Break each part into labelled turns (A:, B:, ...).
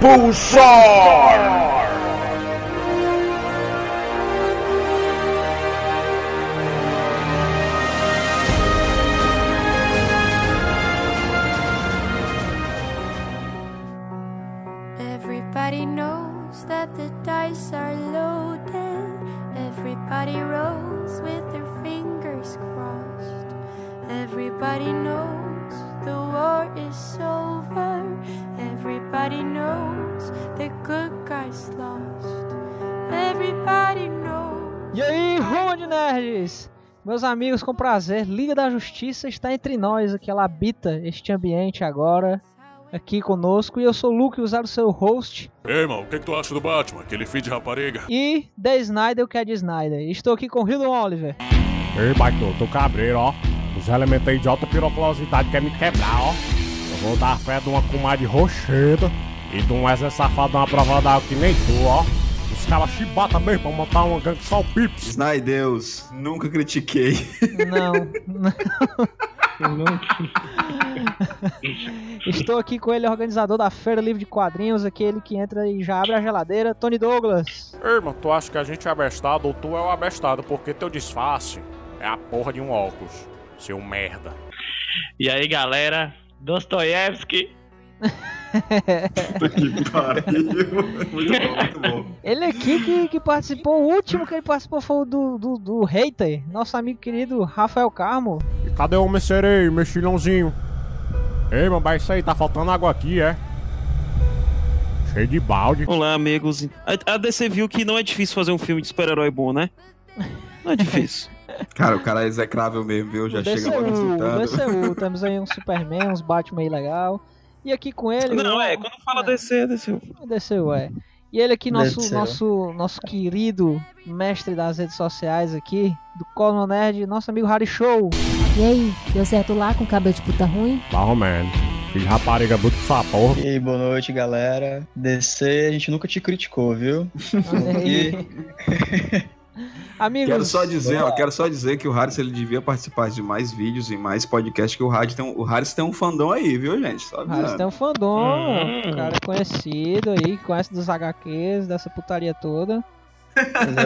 A: Pulsar!
B: Amigos, com prazer, Liga da Justiça está entre nós aqui, ela habita este ambiente agora, aqui conosco, e eu sou o Luke, usar o seu host,
C: Ei, irmão, o que, que tu acha do Batman? Aquele filho de rapariga?
B: e The Snyder, o que é de Snyder. Estou aqui com o Hildon Oliver.
D: Ei, Baito, tô cabreiro, ó. Os elementos aí de alta piroculosidade querem me quebrar, ó. Eu vou dar fé de uma comadre rocheda e de um Wesley safado uma prova d'água que nem tu, ó. Os caras chibata mesmo pra montar uma gangue só o pips.
E: Snaideus, nunca critiquei.
B: Não, não. Estou aqui com ele, organizador da Feira Livre de Quadrinhos, aquele que entra e já abre a geladeira, Tony Douglas.
D: Ei, irmão, tu acha que a gente é abestado ou tu é o abestado? Porque teu disfarce é a porra de um óculos, seu merda.
F: E aí, galera, Dostoiévski.
E: Puta que pariu. Muito bom, muito bom.
B: Ele aqui que, que participou, o último que ele participou foi o do, do, do Hater, nosso amigo querido Rafael Carmo.
D: E cadê o homem sereio, mexilhãozinho? Ei, meu, mas isso aí, tá faltando água aqui, é? Cheio de balde.
F: Olá, amigos. A, a DC viu que não é difícil fazer um filme de super-herói bom, né? Não é difícil.
E: Cara, o cara é execrável mesmo, viu? Já
B: o
E: chega logo
B: DCU,
E: insultando.
B: DCU, temos aí um Superman, uns Batman aí legal. E aqui com ele.
F: não,
B: o-
F: é, quando fala DC, é DC.
B: O DCU, é. E ele aqui, nosso, nosso, nosso querido mestre das redes sociais aqui, do Colno Nerd, nosso amigo Harry Show.
G: E aí, deu certo lá com o cabelo de puta ruim?
D: Barroman. Filho de rapariga, bruto essa porra.
H: E aí, boa noite, galera. DC, a gente nunca te criticou, viu? E
B: Amigos,
E: Quero só dizer, ó, quero só dizer que o Harris ele devia participar de mais vídeos e mais podcasts que o Harris tem, um- o Harris tem um fandom aí, viu, gente? Só
B: o
E: avisando.
B: tem um fandom,
F: Hum.
B: um cara conhecido aí, que conhece dos HQs, dessa putaria toda.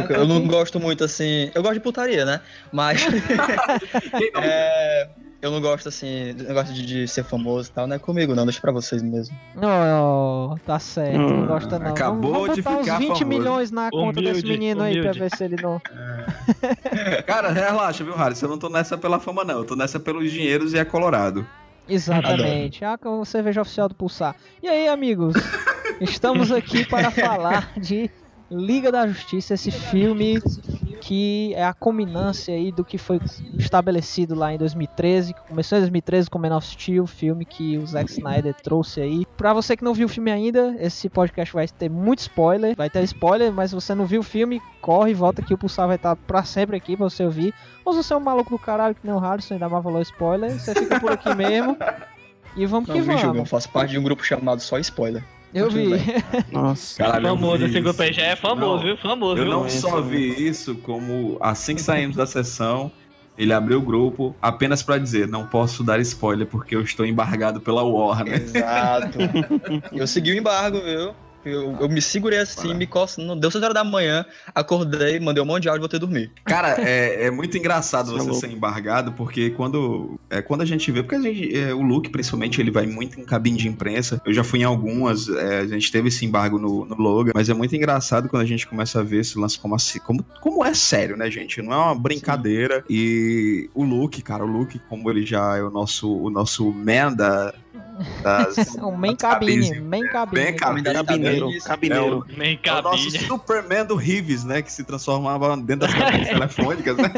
H: eu, eu não gosto muito assim. Eu gosto de putaria, né? Mas. é, eu não gosto assim. Negócio de, de ser famoso e tal, não é comigo, não. Deixa pra vocês mesmo.
B: Não, tá certo, não
F: Hum,
B: gosta não.
E: acabou
B: vamos,
E: de
B: vamos botar
E: ficar
B: uns 20
E: famoso.
B: milhões na conta desse
F: Humilde,
B: menino aí pra
F: humilde.
B: ver se ele não...
E: Cara, relaxa, viu, Harris? Eu não tô nessa pela fama, não. Eu tô nessa pelos dinheiros e é colorado.
B: Exatamente. Ah, com a cerveja oficial do Pulsar. E aí, amigos? Estamos aqui para falar de Liga da Justiça, esse filme que é a culminância aí do que foi estabelecido lá em 2013, que começou em 2013 com Man of Steel, filme que o Zack Snyder trouxe aí. Pra você que não viu o filme ainda, esse podcast vai ter muito spoiler, vai ter spoiler, mas se você não viu o filme, corre e volta que o Pulsar vai estar pra sempre aqui pra você ouvir. Ou se você é um maluco do caralho que nem o Harrison, ainda mais falou spoiler, você fica por aqui mesmo. E vamos
H: Não,
B: que
H: vi, Gil, eu
B: vamos.
H: faço parte de um grupo chamado Só Spoiler.
B: Eu vi.
F: Nossa.
E: Caralho, eu
F: famoso, esse grupo aí
E: isso.
F: já é famoso,
E: Não,
F: viu? Famoso,
E: Eu
F: viu?
E: não só vi isso, como assim que saímos da sessão, ele abriu o grupo apenas pra dizer: não posso dar spoiler porque eu estou embargado pela Warner.
H: Exato. eu segui o embargo, viu? Eu, eu me segurei assim, me coçando. Deu 6 horas da manhã, acordei, mandei um monte de áudio e voltei a dormir.
E: Cara, é, é muito engraçado
F: Você é
E: você ser embargado, porque quando, é, quando a gente vê, porque a gente, é, o Luke, principalmente, ele vai muito em cabine de imprensa. Eu já fui em algumas, é, a gente teve esse embargo no, no Logan, mas é muito engraçado quando a gente começa a ver esse lance como assim, como, como é sério, né, gente? Não é uma brincadeira. E o Luke, cara, o Luke, como ele já é o nosso, o nosso man da, das.
B: O main cabine,
E: cabines.
B: main cabine.
E: Bem cabine.
F: Cabineiro, cabineiro.
E: É o nosso
F: cabine.
E: Superman do Rives, né? Que se transformava dentro das cabines telefônicas, né?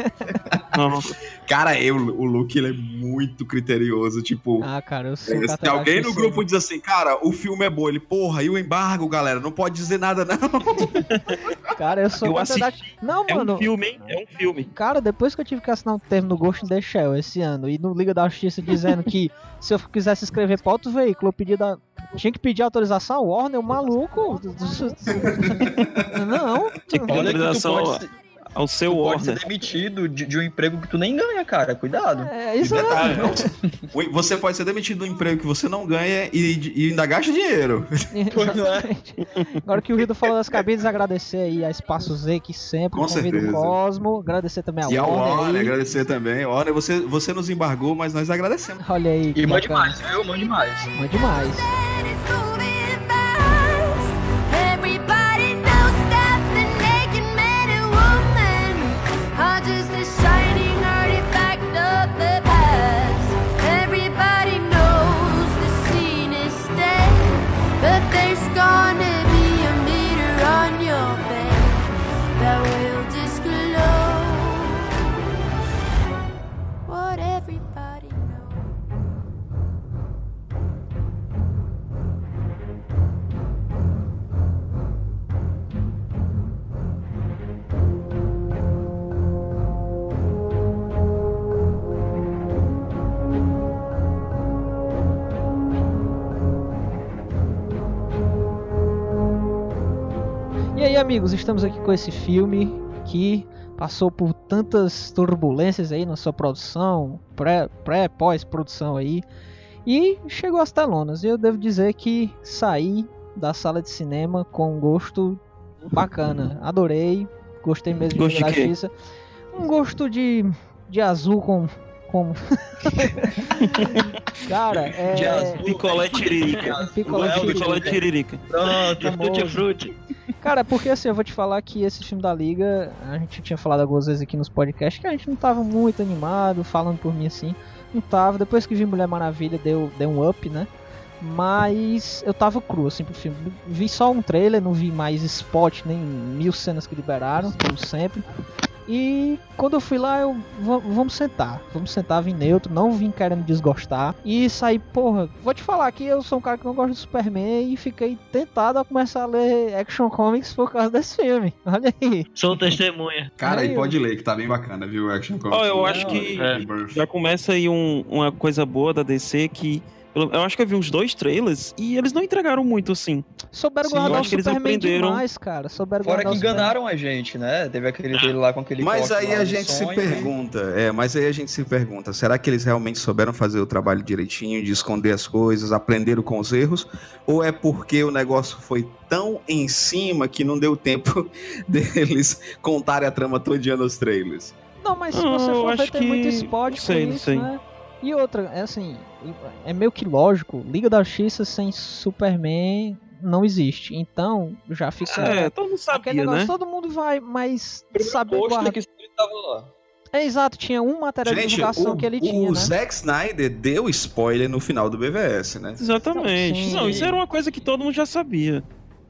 E: Cara, eu, o Luke ele é muito criterioso. Tipo,
B: Ah, cara, eu sou um
E: se alguém no grupo diz assim, cara, o filme é bom, ele, porra, e o embargo, galera? Não pode dizer nada, não.
B: Cara, eu sou
F: Eu
B: catedrático. Não,
F: É
B: mano.
F: um filme, hein? É um filme.
B: Cara, depois que eu tive que assinar um termo no Ghost in the Shell esse ano e no Liga da Justiça dizendo que se eu quisesse escrever pra outro veículo, eu pedia da... tinha que pedir autorização ao Warner, o maluco. Não.
F: Tinha que ter
H: Olha que tu
F: autorização
H: pode,
F: ao, seu
H: tu pode ser
F: Warner.
H: demitido de, de um emprego que tu nem ganha, cara. Cuidado.
B: É
E: E
B: isso
E: detalhe,
B: aí.
E: não, Você pode ser demitido do emprego que você não ganha e, e ainda gasta dinheiro.
H: Pois não é?
B: Exatamente. Agora que o Rido falou das cabines, agradecer aí a Espaço Z, que sempre
E: Com
B: convida o
E: certeza.
B: Cosmo. Agradecer também a
E: E ao
B: Warner.
E: Warner,
B: aí.
E: agradecer também. Warner, você, você nos embargou, mas nós agradecemos.
B: Olha aí.
H: E mande mais, viu? Mande mais.
B: Mande mais. Amigos, estamos aqui com esse filme que passou por tantas turbulências aí na sua produção, pré, pré pós-produção aí, e chegou às telonas. E eu devo dizer que saí da sala de cinema com um gosto bacana. Adorei, gostei mesmo de
F: Gosto de quê?
B: Justiça. Um gosto de, de azul com. Com... Cara, é.
H: De azul.
F: Picolé tiririca.
B: Picolé
H: Léo.
F: Picolé tiririca.
H: Pronto.
B: Famoso. Cara, porque assim, eu vou te falar que esse filme da Liga, a gente tinha falado algumas vezes aqui nos podcasts que a gente não tava muito animado, falando por mim assim. Não tava. Depois que vi Mulher Maravilha, deu, deu um up, né? Mas eu tava cru, assim, pro filme. Vi só um trailer, não vi mais spot, nem mil cenas que liberaram, como sempre. E quando eu fui lá, eu. va- Vamos sentar. Vamos sentar, vim neutro, não vim querendo desgostar. E saí, porra, vou te falar que eu sou um cara que não gosta do Superman e fiquei tentado a começar a ler Action Comics por causa desse filme. Olha aí.
I: Sou testemunha.
E: Cara,
B: Aí,
E: e pode ler, que tá bem bacana, viu? Action Comics.
F: Ó, eu acho que
I: É.
F: já começa aí um- uma coisa boa da DC que. Eu acho que eu vi uns dois trailers e eles não entregaram muito assim.
B: Souberam
H: Sim,
B: guardar o
F: acho que eles
B: Superman
F: aprenderam.
B: demais, cara. Souberam
H: Fora que enganaram a gente, né? Teve aquele dele lá com aquele
E: Mas aí a gente se
H: sonho.
E: pergunta, é, mas aí a gente se pergunta, será que eles realmente souberam fazer o trabalho direitinho, de esconder as coisas, aprenderam com os erros, ou é porque o negócio foi tão em cima que não deu tempo deles contarem a trama todinha nos trailers?
B: Não, mas se você
F: eu
B: for
F: acho
B: tem
F: que-
B: muito spot
F: não sei,
B: com isso,
F: sei.
B: né? E outra, é assim, é meio que lógico, Liga da Justiça sem Superman não existe. Então, já fica
F: É, todo mundo sabia,
B: negócio,
F: né?
B: todo mundo vai, mas
H: Primeiro
B: saber guardar.
H: que ele tava lá.
B: É exato, tinha um material de
E: Gente,
B: divulgação
E: o,
B: que ele
E: o
B: tinha, né?
E: Zack Snyder deu spoiler no final do BVS, né?
F: Exatamente.
B: Sim.
F: Não, isso era uma coisa que todo mundo já sabia.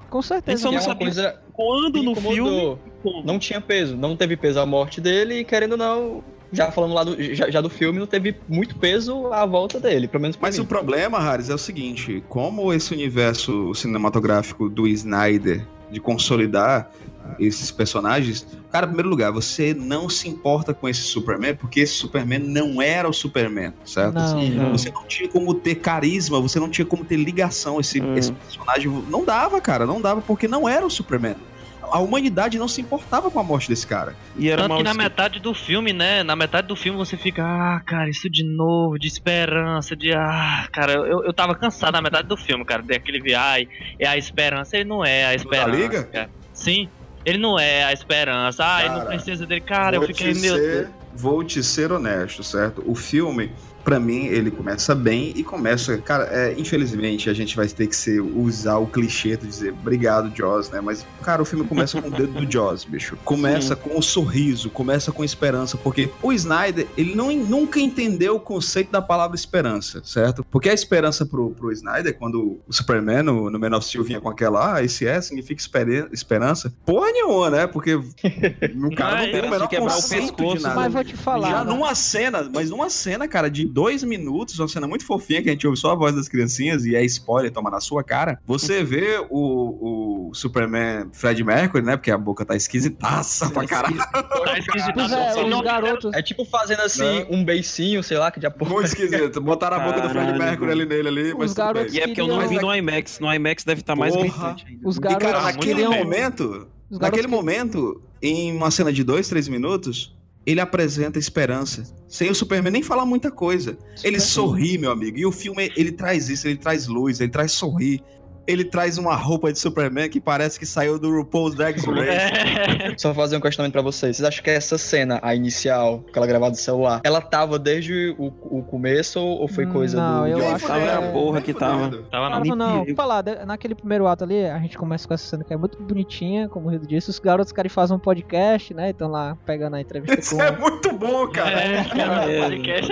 B: Com certeza.
F: Só não
H: é
F: sabia
H: coisa
F: Quando no
H: incomodou.
F: filme. como.
H: Não tinha peso, não teve peso a morte dele e querendo ou não, já falando lá do, já, já do filme, não teve muito peso à volta dele, pelo menos pra
E: Mas
H: mim.
E: o problema, Harris, é o seguinte: como esse universo cinematográfico do Snyder de consolidar esses personagens, cara, em primeiro lugar, você não se importa com esse Superman, porque esse Superman não era o Superman, certo?
B: Não, não.
E: Você não tinha como ter carisma, você não tinha como ter ligação. Esse,
F: Hum.
E: esse personagem não dava, cara, não dava, porque não era o Superman. A humanidade não se importava com a morte desse cara.
F: E era
I: Tanto que na metade do filme, né? Na metade do filme você fica, ah, cara, isso de novo, de esperança, de. Ah, cara, eu, eu tava cansado na metade do filme, cara, daquele viai, é a esperança, ele não é a esperança.
E: Liga?
I: cara. Sim, ele não é a esperança. Ah, ele não precisa dele. Cara, eu fiquei, meu Deus.
E: vou te ser honesto, certo? O filme, pra mim, ele começa bem e começa. Cara, é, infelizmente, a gente vai ter que ser, usar o clichê de dizer obrigado, Jaws, né? Mas, cara, o filme começa com o dedo do Jaws, bicho. Começa
F: Sim.
E: com o sorriso, começa com esperança, porque o Snyder, ele não, nunca entendeu o conceito da palavra esperança, certo? Porque a esperança pro, pro Snyder, quando o Superman no, no Man of Steel vinha com aquela, ah, esse é, significa espere- esperança. Porra nenhuma, né? Porque o cara não tem o menor
F: quebrar o
E: conceito de
F: pescoço,
E: nada.
B: Mas vou te falar.
E: Já
B: né?
E: numa cena, mas numa cena, cara, de dois minutos, uma cena muito fofinha que a gente ouve só a voz das criancinhas e é spoiler, toma na sua cara. Você vê o, o Superman Fred Mercury, né? Porque a boca tá esquisitaça pra caralho.
I: Tá esquisito.
B: Pois é, garotos.
H: É tipo fazendo assim,
E: Não.
H: um beicinho, sei lá, que já porra.
E: Muito esquisito. Botaram a boca do Fred
F: Caralho,
E: Mercury ali nele ali, mas
B: Os
E: tudo
B: garotos
E: bem.
F: E é porque eu não vi no IMAX. No IMAX deve estar mais
E: Porra.
F: gritante ainda.
B: Os
E: E, cara,
B: garotos
E: naquele momento,
B: garotos
E: naquele momento, em uma cena de dois, três minutos, ele apresenta esperança. Sem o Superman nem falar muita coisa. Ele sorri, meu amigo. E o filme, ele traz isso, ele traz luz, ele traz sorrir. Ele traz uma roupa de Superman que parece que saiu do RuPaul's Drag Race.
I: É.
H: Só fazer um questionamento pra vocês. Vocês acham que essa cena, a inicial, aquela gravada do celular, ela tava desde o, o começo ou foi coisa
B: Não,
H: do.
B: eu acho que
F: Tava
B: é-
F: a porra que tava.
I: Tava
B: Cara,
I: não.
B: não,
F: perigo.
B: falar, naquele primeiro ato ali, a gente começa com essa cena que é muito bonitinha, como o Rio disse. Os garotos querem fazer um podcast, né? Estão lá pegando a entrevista
E: Isso
B: com.
E: é muito bom, cara.
I: É, cara,
F: É.
I: podcast.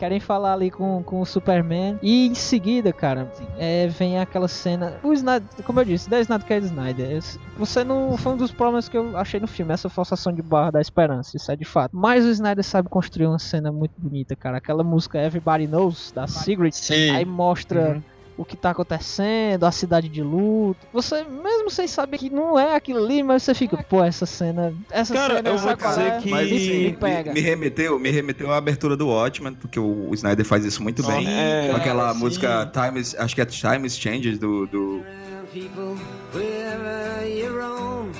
B: Querem falar ali com, com o Superman. E em seguida, cara, é, vem aquela cena. O Snyder, como eu disse, da Snyder que é Snyder. Você não. Foi um dos problemas que eu achei no filme, essa forçação de barra da esperança. Isso é de fato. Mas o Snyder sabe construir uma cena muito bonita, cara. Aquela música Everybody Knows, da Sigrid. Aí mostra
H: Uhum.
B: O que tá acontecendo, a cidade de luto. Você, mesmo sem saber que não é aquilo ali, mas você fica, pô, essa cena. Essa
F: Cara,
B: cena
F: eu
B: sabe
F: vou dizer
B: é?
F: que-
E: Mas
B: me,
E: assim,
B: me pega.
E: me remeteu, me remeteu à abertura do Watchmen, porque o, o Snyder faz isso muito bem.
F: É,
E: Com aquela
H: sim.
E: música Time is, acho que é Time is Changes do, do
J: people wherever you roam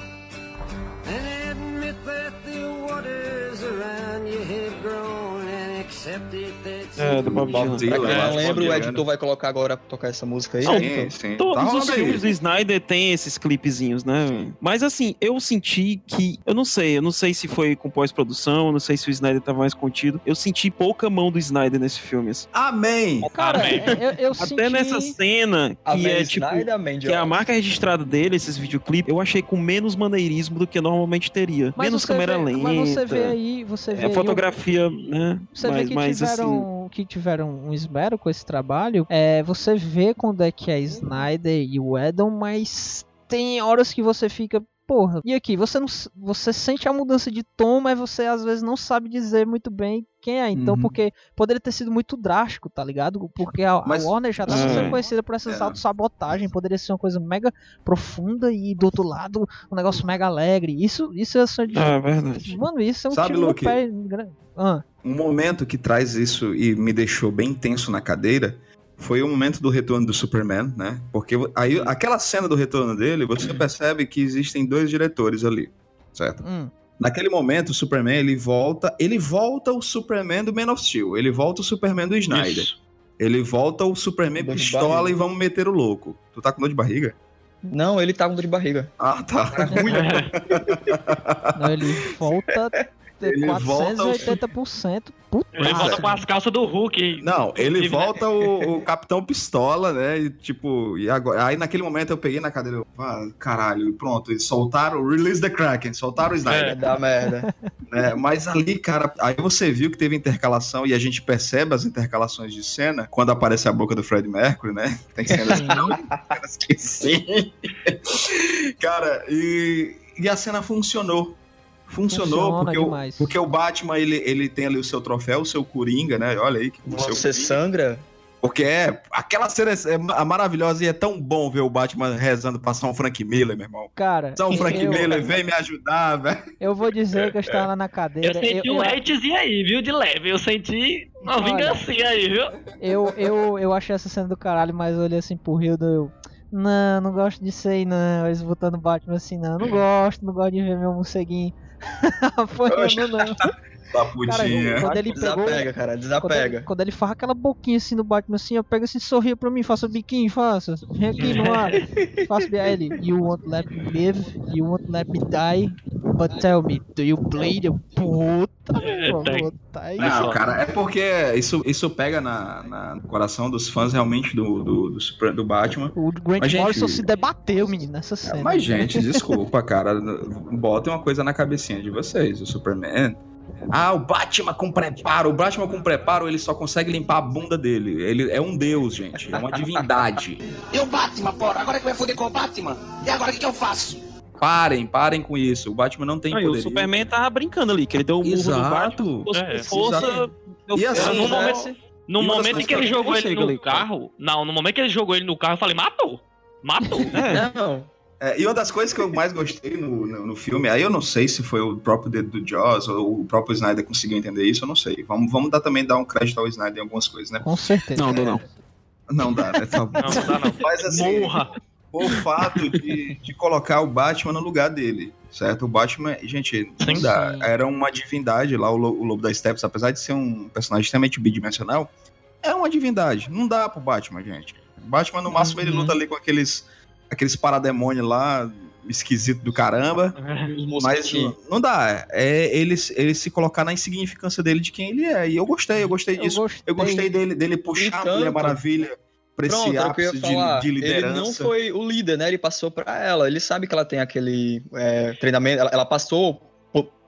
J: and admit that the waters around you have grown and accept it
F: É, do Bob
E: Bob
F: Dylan.
E: Dylan.
H: Pra quem não lembra, o editor vai colocar agora pra tocar essa música aí.
F: Não,
H: né?
E: Sim, sim. Tá
F: Todos os filmes do Snyder tem esses clipezinhos, né? Mas assim, eu senti que. Eu não sei, eu não sei se foi com pós-produção, eu não sei se o Snyder tava mais contido. Eu senti pouca mão do Snyder nesse filme. assim.
E: Amém!
B: Cara,
I: Amém.
B: eu, eu
F: Até
B: senti...
F: nessa cena, que
H: Amém,
F: é tipo.
H: Snyder, amém,
F: Que é a marca registrada dele, esses videoclipes, eu achei com menos maneirismo do que normalmente teria.
B: Mas
F: menos câmera
B: vê-
F: lenta.
B: Mas você vê aí, você vê
F: É
B: aí
F: fotografia, né?
B: Você
F: mas,
B: vê que
F: mas assim.
B: Que tiveram um esmero com esse trabalho. É, você vê quando é que é Snyder e o Edon, mas tem horas que você fica. Porra, e aqui, você não você sente a mudança de tom, mas você às vezes não sabe dizer muito bem quem é. Então,
E: Uhum.
B: porque poderia ter sido muito drástico, tá ligado? Porque a, a
E: Mas-
B: Warner já tava
F: É.
B: sendo conhecida por essas
E: É.
B: autossabotagens. Poderia ser uma coisa mega profunda e do outro lado um negócio mega alegre. Isso, isso é só de.
F: Ah, verdade.
B: Mano, isso é um
E: Sabe,
B: tiro no
E: Luke?
B: pé. gra- Ah.
E: Um momento que traz isso e me deixou bem tenso na cadeira foi o momento do retorno do Superman, né? Porque aí aquela cena do retorno dele, você percebe que existem dois diretores ali, certo?
B: Hum.
E: Naquele momento, o Superman, ele volta, ele volta o Superman do Man of Steel, ele volta o Superman do Snyder.
I: Isso.
E: Ele volta o Superman
H: Dor
E: pistola e vamos meter o louco. Tu tá com dor de barriga?
H: Não, ele tá com dor de barriga.
E: Ah, tá.
B: Não, ele volta
E: Ele volta ao-
B: 480%. Puta
I: Ele volta
E: é.
I: com as calças do Hulk.
E: Não, ele
I: né?
E: volta o, o Capitão Pistola, né? E tipo, e agora, aí naquele momento eu peguei na cadeira, eu, ah, caralho, e pronto, eles soltaram, release the Kraken, soltaram o Snyder.
I: É.
H: Dá merda.
E: né? Mas ali, cara, aí você viu que teve intercalação e a gente percebe as intercalações de cena quando aparece a boca do Fred Mercury, né? Tem cenas, cenas que sim. cara, e, e a cena funcionou. Funcionou
B: Funciona
E: porque, o, porque o Batman ele, ele tem ali o seu troféu, o seu Coringa, né? Olha aí que o seu
H: Você sangra?
E: Porque é, aquela cena é, é maravilhosa e é tão bom ver o Batman rezando pra São Frank Miller, meu irmão.
B: Cara,
E: São Frank
B: eu,
E: Miller, vem me ajudar, velho.
B: eu vou dizer que eu estava lá na
I: Eu
B: cadeira.
I: senti
B: eu,
I: um
B: eu,
I: hatezinho aí, viu? De leve. Eu senti uma
B: Olha.
I: vingancinha aí, viu?
B: eu, eu, eu achei essa cena do caralho, mas eu olhei assim pro Hildo eu. Não, não gosto disso aí não. Eles botando Batman assim, não. Não gosto, não gosto de ver meu morceguinho apanhando, não.
E: Da putinha.
B: quando ele pegou.
H: Desapega, cara,
B: Quando ele,
H: desapega.
B: quando ele faz aquela boquinha assim no Batman assim, eu pego assim, sorria pra mim, faça o biquinho, faça. Vem aqui no ar. faça ele, you won't let me live, you won't let me die. But tell me, do you bleed? Eu, Puta,
I: É.
E: Não, cara, é porque isso, isso pega na, na- no coração dos fãs realmente do, do, do, Super- do Batman.
B: O Grant
E: Mas, gente,
B: Morrison se debateu, menino, nessa cena.
E: Mas, gente, desculpa, cara. Botem uma coisa na cabecinha de vocês. O Superman. Ah, o Batman com preparo. O Batman com preparo, ele só consegue limpar a bunda dele. Ele é um deus, gente. É uma divindade.
K: E o Batman, porra? Agora que vai foder com o Batman? E agora o que, que eu faço?
E: Parem, parem com isso. O Batman não tem
F: o
E: poder.
F: Superman tava brincando ali, que ele deu o murro no Batman.
E: Exato.
F: força
I: É,
F: com força.
E: E assim,
I: no
E: né?
I: momento, no
E: E uma das
I: momento em que ele jogou ele no
F: ali, cara.
I: carro. Não, no momento que ele jogou ele no carro, eu falei, matou! Matou!
F: É.
H: Não,
E: É, e uma das coisas que eu mais gostei no, no, no filme, aí eu não sei se foi o próprio dedo do Jaws ou o próprio Snyder conseguiu entender isso, eu não sei. Vamos, vamos dar, também dar um crédito ao Snyder em algumas coisas, né?
B: Com certeza.
F: Não, não, não.
E: Não dá, né? Tá bom.
I: Não, não dá não.
E: Mas assim,
I: Morra!
E: o fato de, de colocar o Batman no lugar dele, certo? O Batman, gente, não
I: Sim.
E: dá.
B: Sim.
E: Era uma divindade lá, o, Lo- o Lobo das Steppes, apesar de ser um personagem extremamente bidimensional, é uma divindade. Não dá pro Batman, gente. O Batman, no máximo, ele
B: Uhum.
E: luta ali com aqueles, aqueles parademônios lá, esquisito do caramba.
H: os
E: Mas
H: mosquitinhos.
E: não, dá. É ele, ele se colocar na insignificância dele de quem ele é. E eu gostei, eu gostei
B: Eu
E: disso.
B: gostei.
E: Eu gostei dele, dele puxar a Mulher Maravilha pra esse
H: Pronto, era o que eu ia
E: ápice de,
H: falar.
E: de
H: Ele
E: liderança.
H: não foi o líder, né? Ele passou pra ela. Ele sabe que ela tem aquele é, treinamento. Ela, ela passou.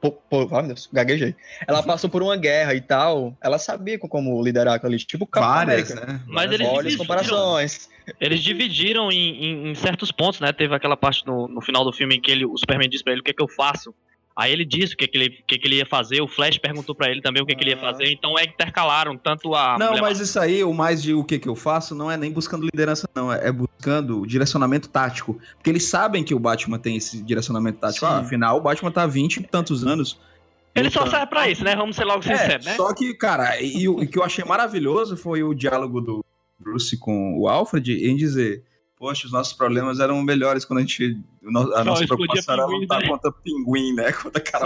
H: Por, por, ai, meu Deus, gaguejei. Ela passou por uma guerra e tal. Ela sabia co- como liderar ali. Tipo o Capitão
E: Várias,
H: América.
E: né?
I: Mas eles
H: Olha as
I: dividiram,
H: comparações.
I: eles dividiram em, em- em certos pontos, né? Teve aquela parte no, no final do filme em que ele, o Superman disse pra ele o que, é que eu faço. Aí ele disse o que, é que, ele, que, é que ele ia fazer, o Flash perguntou pra ele também o que, é que ele ia fazer, então é intercalaram tanto a.
E: Não, mas isso aí, o mais de o que, que eu faço, não é nem buscando liderança, não. É é buscando direcionamento tático. Porque eles sabem que o Batman tem esse direcionamento tático. Ah, afinal, o Batman tá há 20 e tantos anos.
I: Ele só
E: lutando.
I: serve pra isso, né? Vamos ser logo
E: É,
I: sinceros, né?
E: só que, cara, e, o o que eu achei maravilhoso foi o diálogo do Bruce com o Alfred em dizer: Poxa, os nossos problemas eram melhores quando a gente. A nossa preocupação era lutar
I: né?
E: contra pinguim, né? Contra cara.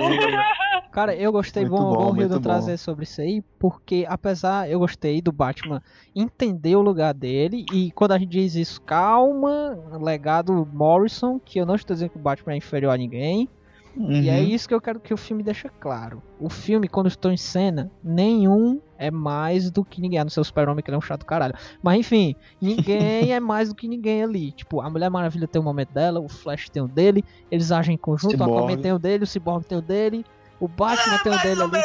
B: Cara, eu gostei,
L: Muito
B: bom,
L: bom,
B: bom, Hildo
L: muito bom.
B: trazer sobre isso aí, porque apesar, eu gostei do Batman entender o lugar dele, e quando a gente diz isso, calma, legado Morrison, que eu não estou dizendo que o Batman é inferior a ninguém, e é
H: Uhum.
B: isso que eu quero que o filme deixe claro. O filme, quando estou em cena, nenhum é mais do que ninguém, a não ser o Super-Homem, que ele é um chato caralho. Mas enfim, ninguém é mais do que ninguém ali. Tipo, a Mulher Maravilha tem o momento dela, o Flash tem o dele, eles agem em conjunto, o
L: Cyborg.
B: Aquaman tem o dele, o Cyborg tem o dele, o Batman tem o dele ali.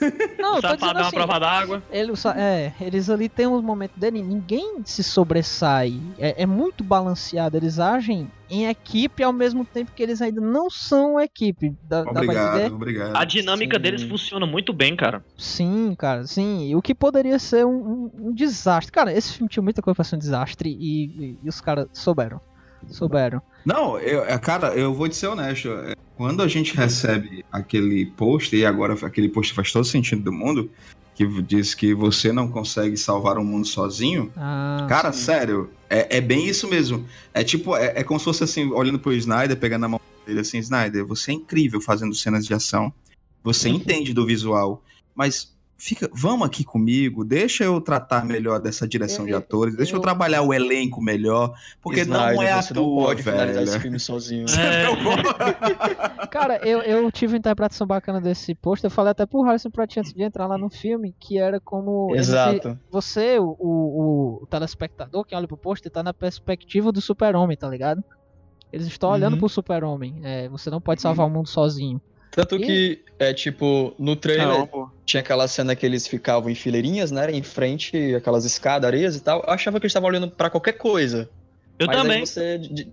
B: Não, eu tô dizendo
I: é uma
B: assim,
I: prova d'água.
B: ele, é, eles ali têm uns momentos dele, ninguém se sobressai. É, é muito balanceado. Eles agem em equipe ao mesmo tempo que eles ainda não são equipe. Dá,
E: Obrigado, obrigado.
I: A dinâmica
H: Sim.
I: deles funciona muito bem, cara.
B: Sim, cara, sim. E O que poderia ser um, um- um desastre. Cara, esse filme tinha muita coisa pra ser um desastre e, e- e os caras souberam. Souberam.
E: Não, eu, é, cara, eu vou te ser honesto. é, Quando a gente recebe aquele post, e agora aquele post faz todo sentido do mundo, que diz que você não consegue salvar o mundo sozinho,
B: Ah,
E: cara, sério, é, é bem isso mesmo. É tipo, é, é como se fosse assim, olhando pro Snyder, pegando a mão dele assim, Snyder, você é incrível fazendo cenas de ação, você entende do visual, mas fica, vamos aqui comigo, deixa eu tratar melhor dessa direção de
B: Eu-
E: atores, deixa eu,
B: eu-
E: trabalhar o elenco melhor, porque não
H: Snyder,
E: é à
H: você não pode finalizar esse
E: velho.
H: filme sozinho.
B: Cara, eu, eu tive uma interpretação bacana desse post. Eu falei até pro Harrison Pratt antes de entrar lá no filme, que era como.
H: Exato.
B: você, o, o, o telespectador, que olha pro post, tá na perspectiva do super-homem, tá ligado? Eles estão olhando
H: Uhum.
B: pro super-homem. É, você não pode salvar o mundo sozinho.
H: Tanto
B: E-
H: que, é tipo, no trailer
F: Não,
H: tinha aquela cena que eles ficavam em fileirinhas, né? Em frente, aquelas escadarias e tal. Eu achava que eles estavam olhando pra qualquer coisa.
I: Eu
H: mas
I: também.
H: aí você de-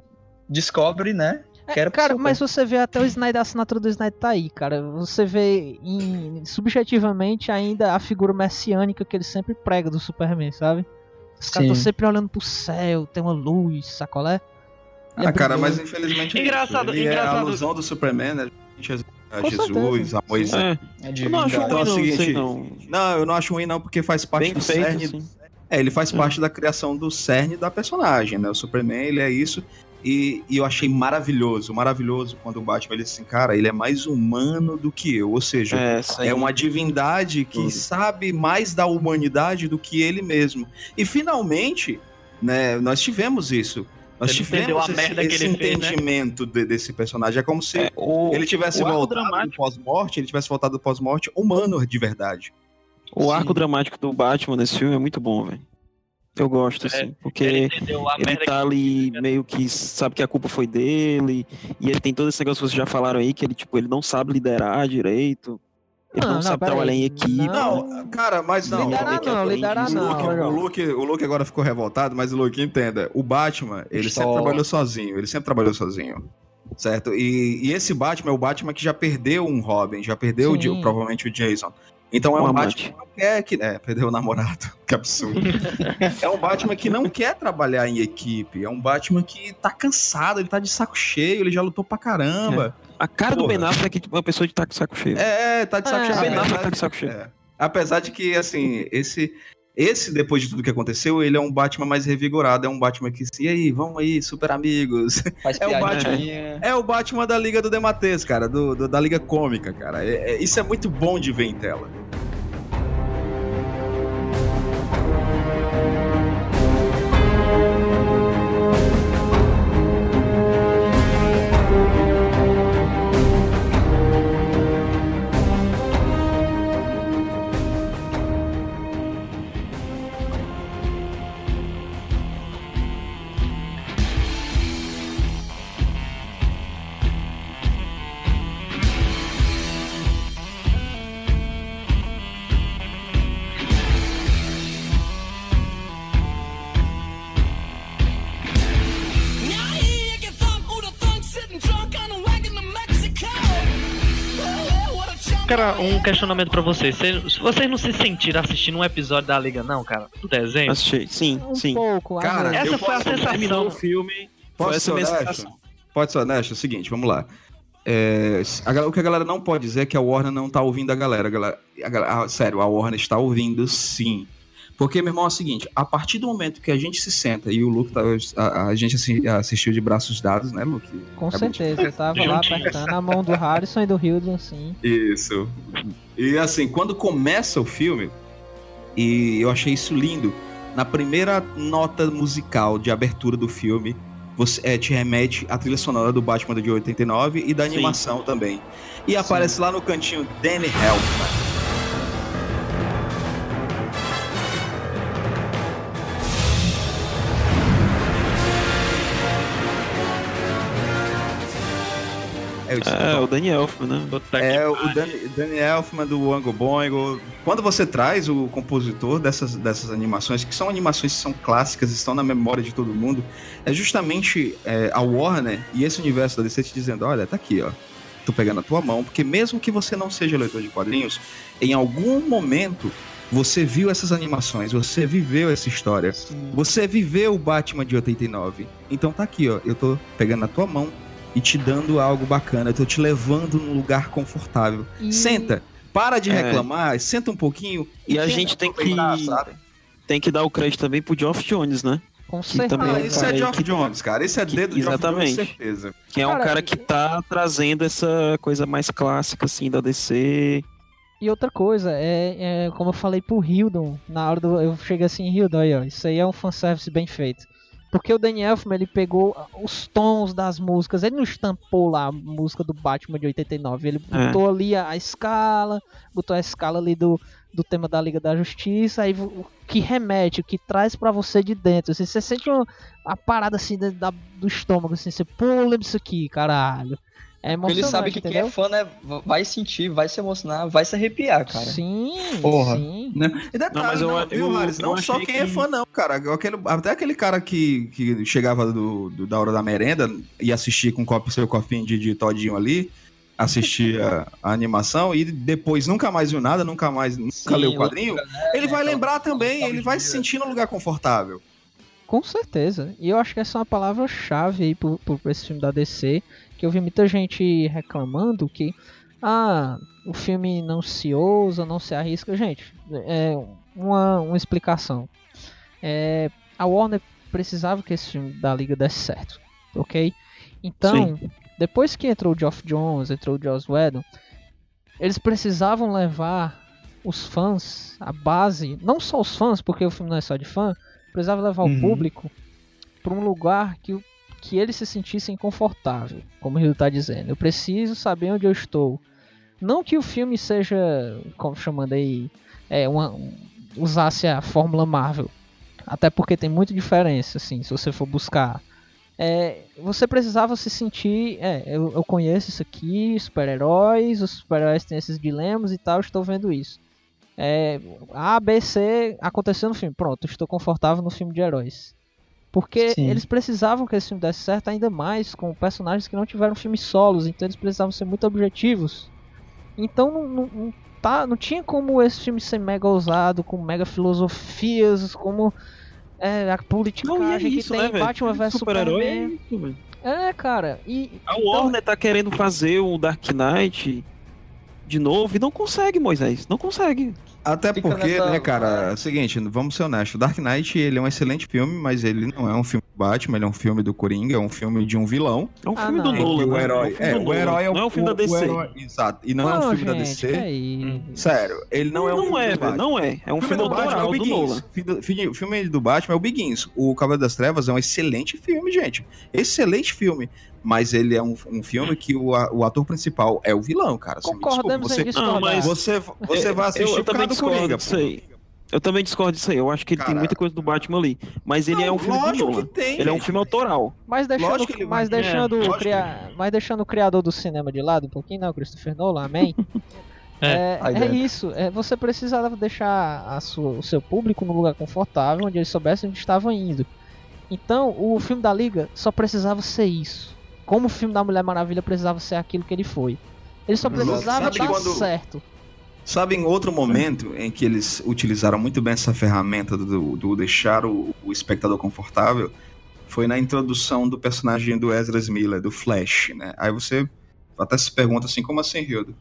H: descobre, né?
B: É, cara, mas você vê até o Snyder, a assinatura do Snyder tá aí, cara. Você vê em- subjetivamente ainda a figura messiânica que ele sempre prega do Superman, sabe? Os caras estão sempre olhando pro céu, tem uma luz, sacolé? E é
E: Ah, cara,
B: brilhoso.
E: mas infelizmente é
I: Engraçado,
E: isso. Ele É a
I: engraçado.
E: alusão do Superman, né? A
B: Com
E: Jesus,
B: certeza.
E: a Moisés.
F: É,
H: É
F: eu não acho ruim.
E: Então é o
F: não,
E: seguinte,
F: sei não.
E: Não, eu não acho ruim não, porque faz parte
F: Bem
E: do
F: feito,
E: cerne.
F: assim.
E: É, ele faz parte da criação do cerne da personagem, né? O Superman, ele é isso. E, e eu achei maravilhoso, maravilhoso quando o Batman, ele assim, cara, ele é mais humano do que eu. Ou seja,
F: É,
E: é uma divindade que
F: Tudo.
E: sabe mais da humanidade do que ele mesmo. E finalmente, né, nós tivemos isso. Nós
I: Ele
E: tivemos esse, esse
I: ele fez, né?
E: entendimento de- desse personagem. É como se
F: o,
E: ele tivesse voltado pós-morte, ele tivesse voltado do pós-morte humano de verdade.
F: O arco dramático do Batman nesse filme é muito bom, velho. Eu gosto, assim, porque
I: ele
F: ele,
I: a merda
F: tá ali meio que sabe que a culpa foi dele, e ele tem todo esse negócio que vocês já falaram aí, que ele, tipo, ele não sabe liderar direito, ele
B: Não,
F: não, sabe trabalhar
B: aí.
F: em equipe.
E: Não, cara, mas não.
B: Liderar
E: o-
B: não,
E: o
B: não,
E: Luke, o, Luke, o Luke agora ficou revoltado, mas o Luke entenda. O Batman, ele sempre
H: Só-
E: trabalhou sozinho. Ele sempre trabalhou sozinho. Certo? E, e esse Batman é o Batman que já perdeu um Robin, já perdeu o provavelmente o Jason. Então é
F: Um
E: um. Batman que não quer que. É, perdeu o namorado. Que absurdo. é um Batman que não quer trabalhar em equipe. É um Batman que tá cansado, ele tá de saco cheio, ele já lutou pra caramba.
F: A cara do
E: Porra.
F: Ben Affleck é tipo uma pessoa de tá com saco cheio.
E: É, tá de saco
B: É,
E: cheio.
F: Ben
E: Apesar
F: Affleck tá
E: de-
F: de saco cheio.
E: é. Apesar de que, assim, esse, esse, depois de tudo que aconteceu, ele é um Batman mais revigorado. É um Batman que, e aí, vamos aí, super amigos.
H: Faz
E: É o
H: piadinha.
E: É o Batman da Liga do Dematês, cara, do, do- da Liga Cômica, cara. É- é- isso é muito bom de ver em tela.
I: Um questionamento pra vocês. Vocês se vocês não se sentiram assistindo um episódio da Liga, não, cara? Do desenho?
F: Assisti, sim,
B: Um
F: sim.
B: pouco.
E: Cara,
I: Essa
E: eu
I: foi a sensação.
F: Terminou o filme, foi
E: ser
F: essa minha
E: honesto?
F: sensação.
E: Pode ser honesto? É o seguinte, vamos lá. É, a o que a galera não pode dizer é que a Warner não tá ouvindo a galera. A galera, a ah, sério, a Warner está ouvindo sim. Porque, meu irmão, é o seguinte, a partir do momento que a gente se senta, e o Luke, tá, a, a gente assi- assistiu de braços dados, né, Luke?
B: com
E: de-
B: certeza, eu tava lá apertando a mão do Harrison e do Hildon, assim.
E: Isso. E assim, quando começa o filme, e eu achei isso lindo, na primeira nota musical de abertura do filme, você é, te remete à trilha sonora do Batman de 89 e da
F: Sim.
E: animação também. E aparece lá no cantinho Danny Elfman. É.
F: É, o Danny Elfman, né?
E: É, o
I: pariu.
E: Danny, Elfman do Oingo Boingo. Quando você traz o compositor dessas, dessas animações, que são animações que são clássicas, estão na memória de todo mundo, é justamente é, a Warner e esse universo da DC te dizendo: olha, tá aqui, ó. Tô pegando a tua mão, porque mesmo que você não seja leitor de quadrinhos, em algum momento você viu essas animações, você viveu essa história. Você viveu o Batman de 89. Então tá aqui, ó. Eu tô pegando na tua mão e te dando algo bacana. Eu tô te levando num lugar confortável.
B: E-
E: Senta, para de
F: É.
E: reclamar, senta um pouquinho.
F: E a
E: tenta
F: gente tem que-
E: sabe?
F: Tem que dar o crédito também pro Geoff Jones, né?
B: Com certeza.
F: também
E: Ah,
F: é um
E: isso
F: cara
E: é Geoff
F: que-
E: Jones, cara. Isso é
F: que-
E: dedo de Geoff Jones,
F: exatamente.
E: certeza.
F: Que é um
B: Cara,
F: cara que tá trazendo essa coisa mais clássica, assim, da DC.
B: E outra coisa, é, é como eu falei pro Hildon, na hora do. Eu cheguei assim, Hildon, aí, ó, isso aí é um fanservice bem feito. Porque o Danny Elfman, ele pegou os tons das músicas, ele não estampou lá a música do Batman de 89, ele
F: É.
B: botou ali a, a escala, botou a escala ali do, do tema da Liga da Justiça, aí o que remete, o que traz pra você de dentro. Assim, você sente uma, uma parada assim da, do estômago, assim, você, lembra isso aqui, caralho. É
H: ele sabe que quem
B: entendeu?
H: é fã, né, vai sentir, vai se emocionar, vai se arrepiar, cara.
B: Sim,
H: Porra.
B: sim.
E: Né? E detalhe,
F: Não, mas eu-
E: não, viu,
F: eu-
E: Haris?
F: eu
E: não só quem é
F: que-
E: fã, não, cara. Aquele, até aquele cara que, que chegava do, do- da hora da merenda e assistia com copo, seu copinho de, de todinho ali, assistia a animação e depois nunca mais viu nada, nunca mais nunca
H: Sim,
E: leu o quadrinho,
H: né?
E: ele vai
H: Aquela
E: lembrar também, ele vai se sentir num lugar confortável.
B: Com certeza. E eu acho que essa é uma palavra-chave aí pra esse filme da DC. Que eu vi muita gente reclamando que. Ah, o filme não se ousa, não se arrisca. Gente, é uma, uma explicação. É, a Warner precisava que esse filme da Liga desse certo. Ok? Então, depois que entrou o Geoff Jones, entrou o Joss Whedon, eles precisavam levar os fãs, a base, não só os fãs, porque o filme não é só de fã, precisava levar
H: Uhum.
B: o público pra um lugar que, que eles se sentissem confortável, como o Rio tá dizendo. Eu preciso saber onde eu estou. Não que o filme seja, como chamando aí, é, uma, um- usasse a fórmula Marvel. Até porque tem muita diferença, assim, se você for buscar. É, você precisava se sentir, é, eu, eu conheço isso aqui, super-heróis, os super-heróis têm esses dilemas e tal, estou vendo isso. É, A, B, C aconteceu no filme, pronto, estou confortável no filme de heróis. Porque
H: Sim.
B: eles precisavam que esse filme desse certo ainda mais com personagens que não tiveram filmes solos, então eles precisavam ser muito objetivos. Então não, não, não tá, não tinha como esse filme ser mega ousado, com mega filosofias, como é, a
F: e é
B: que
F: isso,
B: tem
F: né?
B: Batman vs
F: é
B: Superman.
F: isso, velho.
B: É, cara, e
F: A Warner tá querendo fazer o Dark Knight de novo e não consegue, Moisés. Não consegue.
E: Até
H: Fica
E: porque,
H: nessa-
E: né, cara, é o seguinte, vamos ser honestos, Dark Knight, ele é um excelente filme, mas ele não é um filme do Batman, ele é um filme do Coringa, é um filme de um vilão.
F: É um
B: Ah,
F: filme
B: não.
F: do Nolan,
E: o
F: né?
E: herói,
F: É um filme
E: é,
F: do
E: o herói é
F: Não é um filme da
E: o
F: DC.
E: herói- exato, e não, é um filme da DC.
B: aí?
E: Sério, ele não, é um
F: não
E: filme
F: é,
E: do
F: velho. Não é. É um
E: O
F: filme
E: do Batman é o
F: do. Nolan.
E: O filme do Batman é o Begins. O Cavaleiro das Trevas é um excelente filme, gente. Excelente filme. Mas ele é um, um filme que o, o ator principal é o vilão, cara. Você
B: Concordamos
E: você,
B: em discordar.
F: Não, mas-
E: você, você vai assistir
F: eu, eu também discordo
E: Coringa,
F: disso aí. Eu também discordo disso aí. Eu acho que ele tem
E: Cara.
F: muita coisa do Batman ali. Mas ele
E: Não,
F: é um filme do
E: lógico
F: Nolan.
E: que tem,
F: ele é um filme autoral.
B: Mas deixando,
E: ele
B: mas deixando,
E: é,
B: cria- mas deixando o criador do cinema de lado um pouquinho, não, Christopher Nolan, amém? É, é
H: dentro.
B: isso, é, você precisava deixar a sua- o seu público num lugar confortável, onde eles soubessem onde estavam indo. Então, o filme da Liga só precisava ser isso. Como o filme da Mulher Maravilha precisava ser aquilo que ele foi. Ele só
E: Exato.
B: precisava
E: Sabe
B: dar
E: quando-
B: certo.
E: Sabe, em outro momento em que eles utilizaram muito bem essa ferramenta do, do deixar o, o espectador confortável, foi na introdução do personagem do Ezra Miller, do Flash, né? Aí você até se pergunta assim, como assim, Hildo?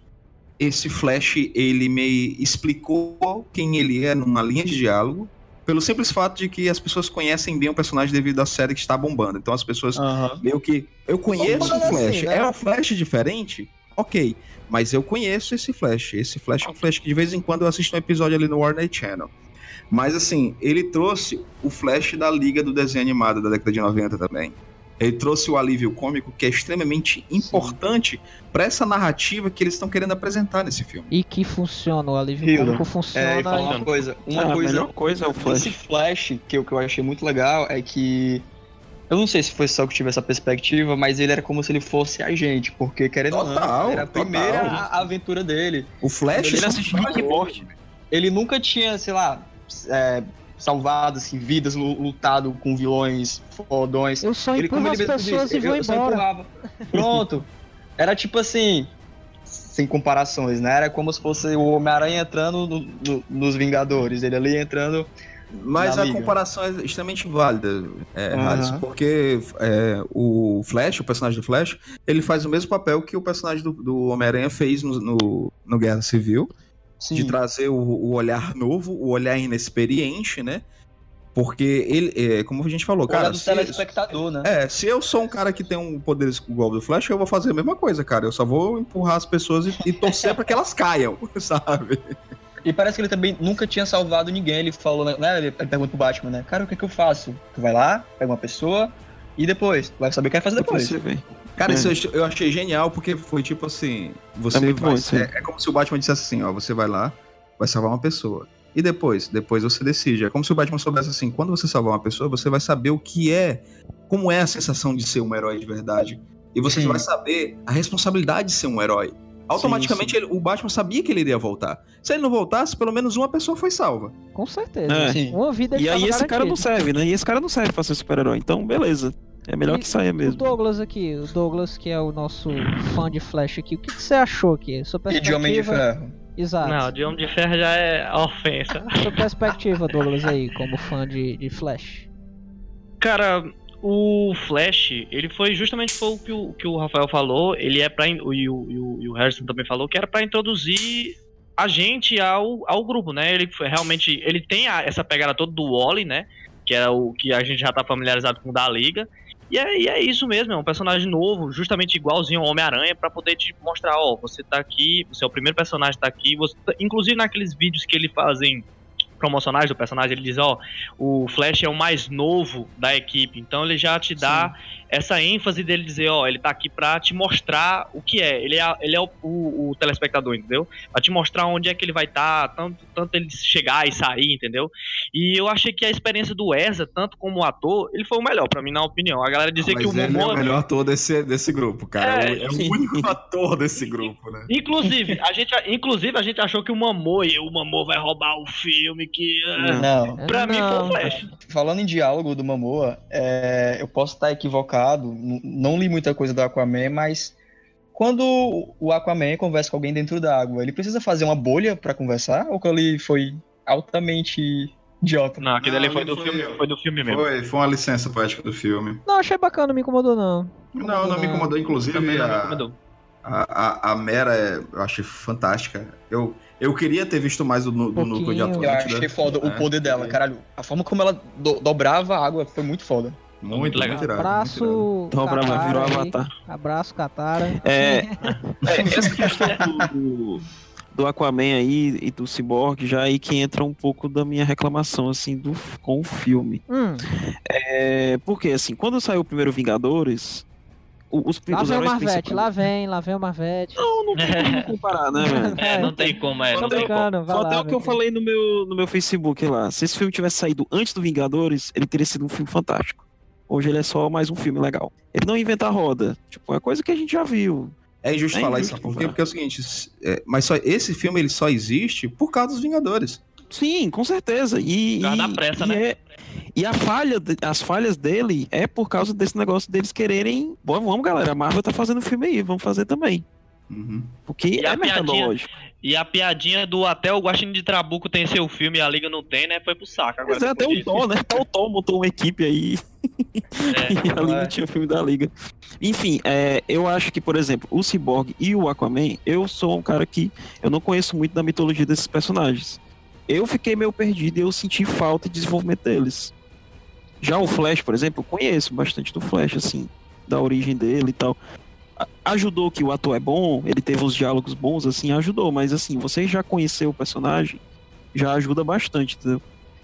E: Esse Flash, ele me explicou quem ele é numa linha de diálogo, pelo simples fato de que as pessoas conhecem bem o personagem devido à série que está bombando. Então as pessoas
H: Aham.
E: meio que. Eu conheço o
H: Bombando
E: Flash.
H: assim, né?
E: É um Flash diferente? Ok. Mas eu conheço esse Flash. Esse Flash é um Flash que de vez em quando eu assisto um episódio ali no Warner Channel. Mas assim, ele trouxe o Flash da Liga do Desenho Animado da década de 90 também. Ele trouxe o alívio cômico que é extremamente importante para essa narrativa que eles estão querendo apresentar nesse filme.
B: E que funciona, o alívio
H: Hilda,
B: cômico funciona.
H: É, e falar uma coisa. Uma
F: Ah, a
H: coisa.
F: melhor coisa é o Flash.
H: Esse Flash, que eu, que eu achei muito legal, é que. Eu não sei se foi só que eu tive essa perspectiva, mas ele era como se ele fosse a gente, porque querendo ou
E: Total,
H: não, era a
E: total.
H: primeira a- aventura dele.
E: O Flash
H: Ele
E: só
F: assistiu
E: faz
F: Rick e. Morty.
H: Ele nunca tinha, sei lá, é, salvado assim, vidas, lu- lutado com vilões fodões.
B: Eu só
H: Ele, como
B: as
H: ele mesmo
B: pessoas
H: disse,
B: e vou
H: eu só
B: embora.
H: empurrava. Pronto. Era tipo assim, sem comparações, né? Era como se fosse o Homem-Aranha entrando no- no- nos Vingadores, ele ali entrando.
E: Mas
H: na
E: a
H: liga.
E: comparação é extremamente válida, é,
H: Aham.
E: Harris, porque é, o Flash, o personagem do Flash, ele faz o mesmo papel que o personagem do, do Homem-Aranha fez no, no, no Guerra Civil,
H: Sim.
E: de trazer o, o olhar novo, o olhar inexperiente, né? Porque ele, é, como a gente falou,
H: Olhar
E: cara,
H: do
E: se,
H: telespectador, né?
E: é, se eu sou um cara que tem um poder igual do Flash, eu vou fazer a mesma coisa, cara. Eu só vou empurrar as pessoas e, e torcer pra que elas caiam, sabe?
H: E parece que ele também nunca tinha salvado ninguém. Ele falou, né? Ele pergunta pro Batman, né? Cara, o que que eu faço? Tu vai lá, pega uma pessoa e depois? Tu vai saber o que vai fazer depois.
F: Você vê.
E: Cara,
F: É.
E: isso eu ach- eu achei genial, porque foi tipo assim: você
F: É
E: vai-
F: bom
E: é, é como se o Batman dissesse assim: ó, você vai lá, vai salvar uma pessoa. E depois? Depois você decide. É como se o Batman soubesse assim: quando você salvar uma pessoa, você vai saber o que é, como é a sensação de ser um herói de verdade. E você
H: Sim.
E: vai saber a responsabilidade de ser um herói. Automaticamente ele- o Batman sabia que ele iria voltar. Se ele não voltasse, pelo menos uma pessoa foi salva.
B: Com certeza.
F: É.
H: Sim.
B: Uma vida
F: E aí esse cara não serve, né? E esse cara não serve pra ser super-herói. Então, beleza. É melhor
B: E
F: que saia
B: O
F: mesmo.
B: Douglas aqui, o Douglas que é o nosso fã de Flash aqui, o que, que você achou aqui? Sua
H: E de Homem de
B: perspectiva-
H: Ferro.
B: Exato.
I: Não, de Homem de Ferro já é ofensa.
B: Sua perspectiva, Douglas, aí, como fã de, de Flash.
I: Cara, o Flash, ele foi justamente foi o que o, que o Rafael falou, ele é pra. in- E o, e o, e o Harrison também falou que era pra introduzir a gente ao, ao grupo, né? Ele foi realmente. Ele tem a- essa pegada toda do Wally, né? Que é o que a gente já tá familiarizado com o da Liga. E é, e é isso mesmo, é um personagem novo, justamente igualzinho ao Homem-Aranha, pra poder te mostrar, ó, você tá aqui, você é o primeiro personagem que tá aqui, você tá- inclusive naqueles vídeos que ele fazem promocionais do personagem, ele diz, ó, o Flash é o mais novo da equipe, então ele já te dá essa ênfase dele dizer, ó, ele tá aqui pra te mostrar o que é, ele é, ele é o, o- o telespectador, entendeu? Pra te mostrar onde é que ele vai estar, tanto, tanto ele chegar e sair, entendeu? E eu achei que a experiência do Ezra, tanto como ator, ele foi o melhor, pra mim, na opinião. A galera dizia
E: Mas
I: que o
E: ele é o
I: Momoa...
E: melhor ator desse, desse grupo, cara.
I: É,
E: É, o- é
I: sim.
E: o único ator desse grupo, né?
I: Inclusive, a gente, inclusive, a gente achou que o Momoa, e o Momoa vai roubar o filme, que... ah,
H: Não.
I: Pra mim foi o Flash.
H: Falando em diálogo do Momoa, é, eu posso estar equivocado, não li muita coisa do Aquaman, mas quando o Aquaman conversa com alguém dentro da água, ele precisa fazer uma bolha pra conversar? Ou que ele foi altamente idiota?
I: Não, aquele ali foi do filme, foi do filme mesmo.
E: Foi, foi uma licença poética do filme.
B: Não, achei bacana, não me incomodou não.
E: Não, não me incomodou, inclusive.
I: Também não me
E: a-
I: incomodou.
E: A, a, a Mera, é- eu achei fantástica. Eu, eu queria ter visto mais do, do núcleo de
H: Eu
E: Atlântida.
H: achei foda o
E: né?
H: poder dela, caralho. A forma como ela do- dobrava a água foi muito foda.
E: Muito,
I: legal.
E: muito irado,
B: Abraço,
F: Dobra, vai,
B: Katara
F: virou. Avatar.
B: Abraço, Katara.
F: É, é, essa questão do, do Aquaman aí e do Cyborg, já aí que entra um pouco da minha reclamação, assim, do, com o filme.
B: Hum,
F: É, porque, assim, quando saiu o primeiro Vingadores, os,
B: lá
F: os
B: vem o Marvete, lá vem, lá vem o Marvete.
F: Não, não tem como comparar, né, velho?
I: É, não tem como, é. Tem como.
B: brincando, vai
F: Foi
B: lá.
F: até o que eu falei no meu, no meu Facebook lá. Se esse filme tivesse saído antes do Vingadores, ele teria sido um filme fantástico. Hoje ele é só mais um filme legal. Ele não inventa a roda. Tipo, é coisa que a gente já viu.
E: É injusto
F: É
E: falar
F: injusto
E: isso, por quê?
F: falar.
E: Porque é o seguinte, é, mas só, esse filme ele só existe por causa dos Vingadores.
F: Sim, com certeza. E, e-
I: da pressa,
F: e
I: né?
F: é- e a falha, as falhas dele é por causa desse negócio deles quererem. Bom, vamos, galera, a Marvel tá fazendo filme aí, vamos fazer também.
E: Uhum.
F: Porque
I: E
F: é
I: a piadinha,
F: mercadológico.
I: e a piadinha do até o Guaxinim de Trabuco tem seu filme e a Liga não tem, né? Foi pro saco. Agora,
F: Mas é até o Thor, né? Até o Thor montou uma equipe aí. e ali não tinha filme da Liga. Enfim, é, eu acho que, por exemplo, o Cyborg e o Aquaman, eu sou um cara que eu não conheço muito da mitologia desses personagens. Eu fiquei meio perdido e eu senti falta de desenvolvimento deles. Já o Flash, por exemplo, eu conheço bastante do Flash, assim, da origem dele e tal. Ajudou que o ator é bom, ele teve os diálogos bons, assim, ajudou, mas assim, você já conheceu o personagem, já ajuda bastante, entendeu?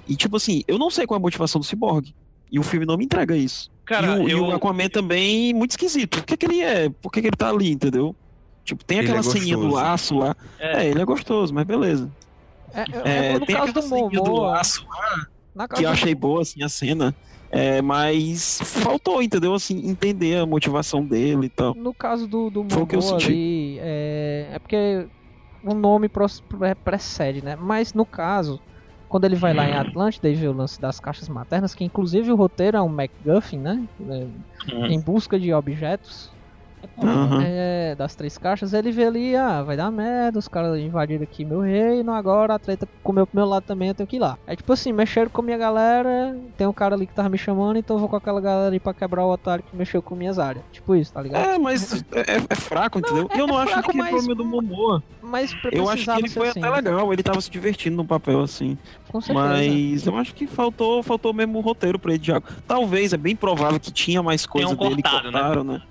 F: E tipo assim, eu não sei qual é a motivação do Cyborg. E o filme não me entrega isso.
I: Cara,
F: e, o, e
I: eu-
F: o Aquaman também, muito esquisito. Por que, que ele é? Por que, que ele tá ali, entendeu? Tipo, tem
E: Ele
F: aquela
E: é
F: ceninha do laço lá. É. ele é gostoso, mas beleza.
B: É, eu-
F: É,
B: no
F: tem
B: caso do
F: aquela ceninha do
B: Momoa,
F: laço lá, que eu achei boa, assim, a cena. É, mas faltou, entendeu? Assim, entender a motivação dele e tal.
B: No caso do, do
F: Foi o que eu senti.
B: ali, é, é porque o nome pre- precede, né? Mas no caso, quando ele vai lá em Atlântida e vê o lance das caixas maternas, que inclusive o roteiro é um MacGuffin, né? É,
I: Uhum.
B: Em busca de objetos.
F: Aham.
B: É, das três caixas, ele vê ali, ah, vai dar merda, os caras invadiram aqui meu reino, agora a treta comeu pro meu lado também, eu tenho que ir lá. É tipo assim, mexeram com a minha galera, tem um cara ali que tava me chamando, então eu vou com aquela galera aí pra quebrar o otário que mexeu com minhas áreas. Tipo isso, tá ligado?
F: É, mas é, é fraco, entendeu? E eu não
B: é
F: acho
B: fraco,
F: que é
B: mas-
F: problema do Momoa.
B: Mas
F: Eu acho que ele foi
B: assim,
F: até legal, ele tava se divertindo no papel, assim.
B: Com certeza.
F: Mas eu acho que faltou, faltou mesmo o roteiro pra ele, Thiago. Talvez, é bem provável que tinha mais coisa
I: Tenham
F: dele
I: cortado,
F: que cortaram, né?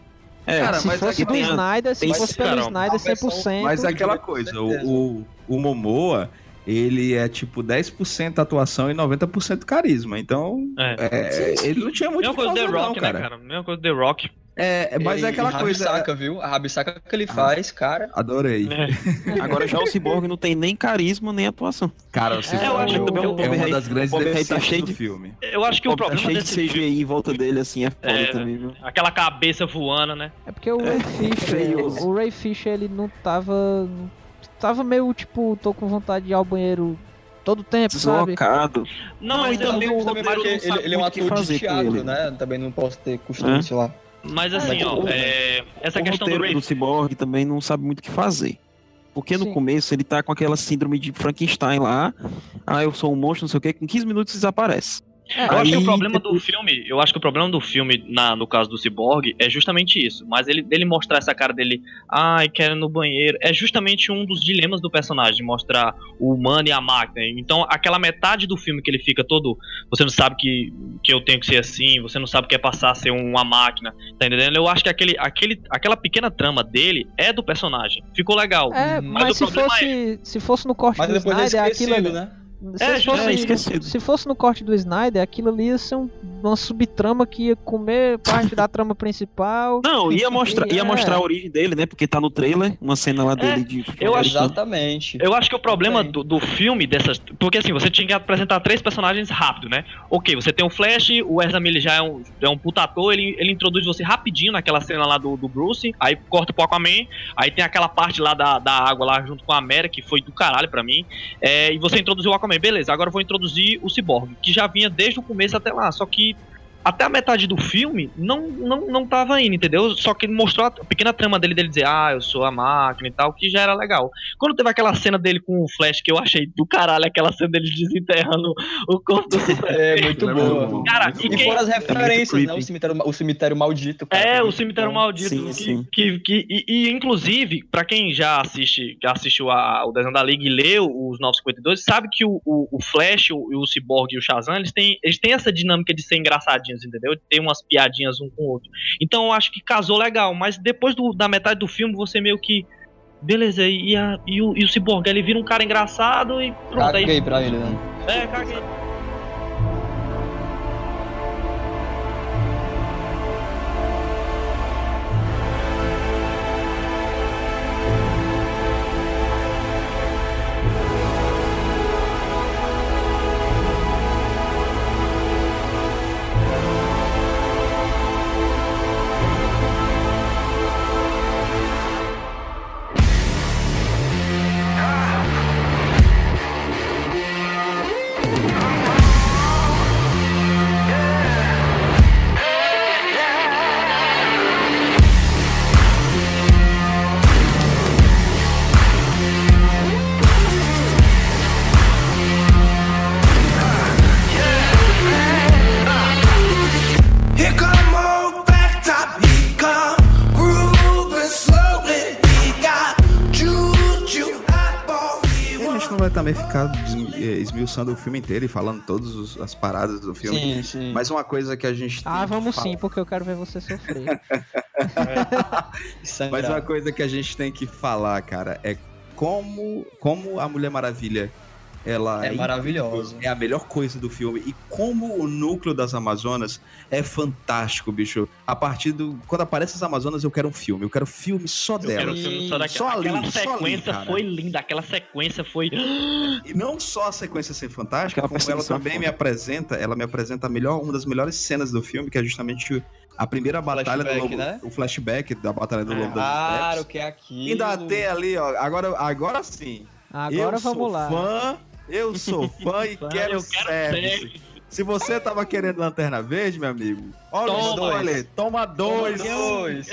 F: É,
E: Cara,
B: se
E: mas
B: fosse
E: é
B: do Snyder, se fosse pelo
F: Carol,
B: Snyder
H: a versão-
B: 100%.
E: Mas é aquela coisa, o, o, o Momoa, ele é tipo 10% atuação e 90% carisma. Então,
I: É.
E: é, ele não tinha muito
I: Mesma
E: o que
I: coisa do The
E: fazer, não,
I: Rock, né,
E: cara.
I: cara? Mesma coisa do The Rock.
E: É, mas é aquela
H: E
E: coisa.
H: Rabisaca, viu? A rabisaca que ele faz, cara.
E: Adorei.
F: Agora já o Cyborg não tem nem carisma, nem atuação.
E: Cara, o
B: É,
E: Cyborg
B: eu acho também o
E: é
F: Bob
E: uma
F: Rey-
E: das grandes
F: Rey tá
E: deficiências
F: cheio
E: do
F: de-
E: filme.
I: Eu acho que o
F: Pô, tá
I: problema
F: cheio de
I: desse filme...
F: CGI em volta dele, assim, é foda
I: É,
F: também, viu?
I: Aquela cabeça voando, né?
B: É porque o Ray
F: É,
B: Fisher, o Ray Fisher, ele não tava. não- Tava meio tipo, tô com vontade de ir ao banheiro todo tempo, sabe?
F: Deslocado.
I: Não,
F: Não,
I: mas
F: e também o
H: Também
F: roteiro
H: porque
F: não sabe
H: ele, ele é um
F: o
H: ator de teatro,
F: ele.
H: né? Também não posso ter costume,
F: É.
H: sei lá.
I: Mas assim,
F: Mas
I: ó, é, essa
F: o
I: questão do Ray
F: do Cyborg também não sabe muito o que fazer. Porque no
B: Sim.
F: começo ele tá com aquela síndrome de Frankenstein lá. Ah, eu sou um monstro, não sei o que. Com 15 minutos desaparece.
B: É,
I: Eu acho que o problema do filme, eu acho que o problema do filme, na, no caso do Cyborg, é justamente isso. Mas ele dele mostrar essa cara dele, ai, quero ir no banheiro, é justamente um dos dilemas do personagem, mostrar o humano e a máquina. Então, aquela metade do filme que ele fica todo, você não sabe que, que eu tenho que ser assim, você não sabe o que é passar a ser uma máquina, tá entendendo? Eu acho que aquele, aquele, aquela pequena trama dele é do personagem. Ficou legal.
B: É,
I: mas,
B: mas
I: o
B: se
I: é
B: fosse, se fosse no corte
H: Mas
B: do
H: é
B: Snyder, aquilo
H: esquecido,
B: ali.
H: né?
B: Se,
F: É,
B: fosse,
F: é esquecido.
B: se fosse no corte do Snyder, aquilo ali ia ser um- uma subtrama que ia comer parte da trama principal.
F: Não, ia mostrar, ia
B: é.
F: mostrar a origem dele, né? Porque tá no trailer, uma cena lá dele de.
I: eu acho-
H: Exatamente.
I: Eu acho que o problema do, do filme dessas. Porque assim, você tinha que apresentar três personagens rápido, né? Ok, você tem o Flash, o Ezra Miller já é um, é um puta ator, ele, ele introduz você rapidinho naquela cena lá do, do Bruce, aí corta pro Aquaman, aí tem aquela parte lá da, da água lá junto com a Mera, que foi do caralho pra mim. É, e você introduziu o Aquaman, beleza, agora vou introduzir o Cyborg, que já vinha desde o começo até lá, só que. Até a metade do filme não, não, não tava indo, entendeu? Só que ele mostrou a pequena trama dele, dele dizer, ah, eu sou a máquina e tal, que já era legal. Quando teve aquela cena dele com o Flash, que eu achei do caralho, aquela cena dele desenterrando o corpo do
H: É, muito
E: Aquilo é muito
H: boa.
E: bom.
I: Cara,
H: E
I: quem-
H: fora as referências, né?
F: creepy.
H: O cemitério, o cemitério maldito. cara,
I: É,
H: que
I: o
H: muito
I: cemitério
H: bom.
I: maldito.
F: Sim,
I: que,
F: sim.
I: Que, que- e, e, inclusive, pra quem já assiste, já assistiu a- o desenho da Liga e leu os 952, sabe que o, o, o Flash, o, o Cyborg e o Shazam, eles têm, eles têm essa dinâmica de ser engraçadinhos, entendeu? De ter umas piadinhas um com o outro. Então eu acho que casou legal, mas depois do- da metade do filme, você meio que. Beleza, e, a- e o, e o Cyborg, ele vira um cara engraçado e pronto. aí-
H: Caguei pra ele, né?
I: É, caguei.
E: Esmiuçando o filme inteiro e falando todas as paradas do filme.
H: Sim, sim.
E: Mas uma coisa que a gente tem
B: Ah,
E: que
B: vamos
E: falar-
B: sim, porque eu quero ver você sofrer.
E: Mas uma coisa que a gente tem que falar, cara, é como, como a Mulher Maravilha ela
H: É maravilhosa.
E: É a melhor coisa do filme. E como o núcleo das Amazonas é fantástico, bicho. A partir do. Quando aparece as Amazonas, eu quero um filme. Eu quero filme só
I: Eu quero
E: dela.
I: um filme só daquela.
E: Só ali,
I: aquela
E: só ali,
I: sequência foi linda, aquela sequência foi.
E: E não só a sequência ser fantástica,
F: Aquela
E: como ela também
F: foda.
E: me apresenta, ela me apresenta a melhor, uma das melhores cenas do filme, que é justamente a primeira batalha do
H: Flashback,
E: Lobo,
H: né?
E: o flashback da batalha do Lobo das
H: Claro que é aquilo.
E: Ainda tem ali, ó, agora, agora sim.
B: Agora
E: eu
B: vamos
E: sou
B: lá.
E: fã, eu sou fã e quero,
I: eu quero
E: service.
I: service.
E: Se você tava querendo Lanterna Verde, meu amigo, olha o
H: Toma
E: spoiler,
H: dois.
E: toma dois.
H: Dois.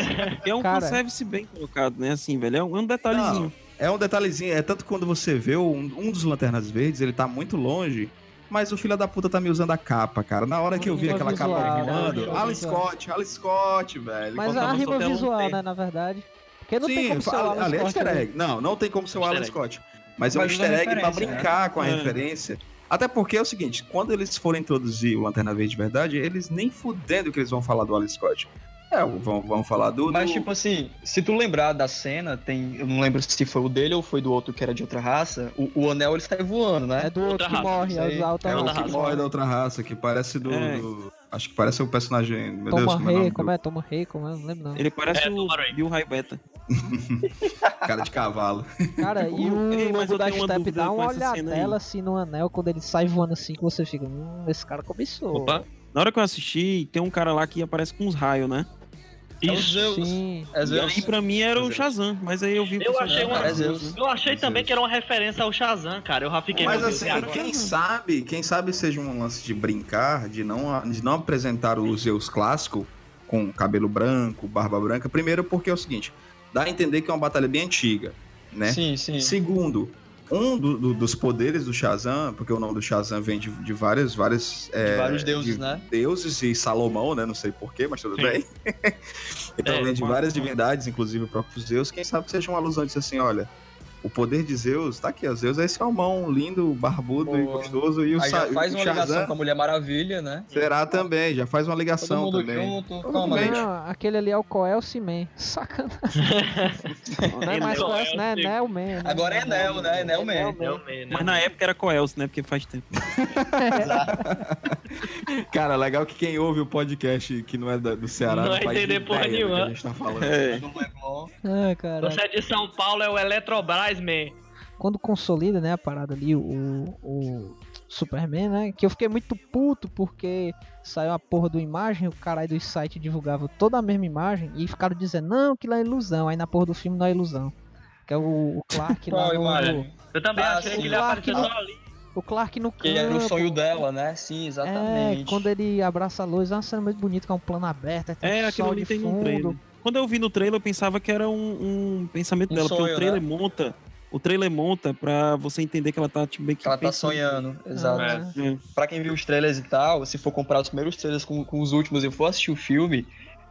F: É um
B: Cara.
F: fanservice bem colocado, né? Assim, velho. É um, é um detalhezinho.
E: É um detalhezinho, é tanto quando você vê um, um dos Lanternas Verdes, ele tá muito longe, mas o filho da puta tá me usando a capa, cara. Na hora que eu vi
B: Rima
E: aquela
B: visual,
E: capa
B: né?
E: voando, Alan. Scott, Alan Scott, velho.
B: Mas a rima
E: um
B: visual, né, na verdade. Porque não tem
E: Sim,
B: como ser o
E: ali
B: Alan
E: ali é
B: Scott,
E: easter
B: né?
E: egg. Não, não tem como ser o Alan
I: egg.
E: Scott. Mas é um easter egg pra
H: referência,
E: brincar com a
F: É.
E: referência. Até porque é o seguinte, quando eles forem introduzir o Lanterna Verde de verdade, eles nem fudendo que eles vão falar do Alan Scott. É, vão, vão falar do...
H: Mas,
E: do-
H: tipo assim, se tu lembrar da cena, tem. Eu não lembro se foi o dele ou foi do outro que era de outra raça. O, o anel ele sai voando, né?
B: É do outro
I: Outra
B: que
I: raça,
B: morre, é da outra
E: É o que morre da outra raça, que parece do...
F: É.
E: do- Acho que parece o personagem... Meu Deus,
B: Toma
E: como é
B: Rei, como é? Toma Rei, como é? Não lembro não.
F: Ele parece
I: É,
F: o. Bill Raibeta.
E: Cara de cavalo.
B: Cara, e o
F: Ei, eu
B: da Step dá uma olhadela assim no anel, quando ele sai voando assim, que você fica, hum, esse cara começou.
I: Opa.
F: Na hora que eu assisti, tem um cara lá que aparece com uns raios, né?
H: É o
I: Isso.
H: Zeus.
B: Sim.
H: É
F: E
H: Zeus.
F: aí pra mim era o
E: Zeus.
F: Shazam, mas aí eu vi o
I: Eu achei uma-
H: É Zeus.
I: Eu achei
E: Meu
I: também que era uma referência ao Shazam, cara. Eu já fiquei
E: Mas assim,
I: e
E: quem sabe, quem sabe seja um lance de brincar, de não, de não apresentar o Zeus clássico com cabelo branco, barba branca. Primeiro porque é o seguinte, dá a entender que é uma batalha bem antiga, né?
H: Sim, sim.
E: Segundo, um do- do- dos poderes do Shazam, porque o nome do Shazam vem de, de várias, várias é,
H: De vários deuses,
E: de
H: né?
E: deuses e Salomão, né? Não sei porquê, mas tudo
I: Sim.
E: bem. então
I: É,
E: vem de várias divindades, inclusive o próprio Zeus. Quem sabe seja uma alusão disso assim, olha. O poder de Zeus, tá aqui, ó. Zeus é esse almão lindo, barbudo e gostoso. E o,
H: Aí já faz
E: o
H: uma ligação
E: Shazam
H: com a Mulher Maravilha, né?
E: será também, já faz uma
H: Todo
E: ligação
H: mundo
E: também.
H: junto,
E: Todo
H: toma,
E: mundo.
B: Não, aquele ali é o Coel Cimen. Sacanagem. não é mais Coel,
I: é
B: né? Nel Man. né?
H: Agora é Nel, né? Nel Man.
I: É o Man, né?
F: Mas na época era Coels, né? Porque faz tempo.
E: Cara, legal que quem ouve o podcast que não é do Ceará
I: Não
E: não,
I: vai entender porra
E: que
I: nenhuma.
E: a gente tá falando.
F: É.
H: Do Leblon.
B: Ai, cara.
I: Você é de São Paulo, é o Eletrobras, man.
B: Quando consolida, né, a parada ali, o, o Superman, né? Que eu fiquei muito puto porque saiu a porra do imagem, o caralho do site divulgava toda a mesma imagem e ficaram dizendo, não, aquilo é ilusão. Aí na porra do filme não é ilusão. Que é o, o Clark lá no?
I: Eu também
H: Ah,
I: achei que ele
B: Clark
I: apareceu
B: no-
I: só ali.
B: O Clark no campo.
H: Que era o sonho dela, né? Sim,
B: É,
H: exatamente.
B: quando ele abraça a luz, é uma cena muito bonita, que é um plano aberto, aí tem
F: É,
B: um
F: aquilo
B: sol de fundo.
F: Quando eu vi no trailer, eu pensava que era um, um pensamento
H: Um
F: dela, porque
H: sonho,
F: o trailer
H: né?
F: monta. O trailer monta pra você entender que ela tá tipo, meio que.
H: Ela tá
F: pensando-
H: sonhando, exato.
B: Ah,
F: É.
H: Pra quem viu os trailers e tal, se for comparar os primeiros trailers com, com os últimos e for assistir o filme,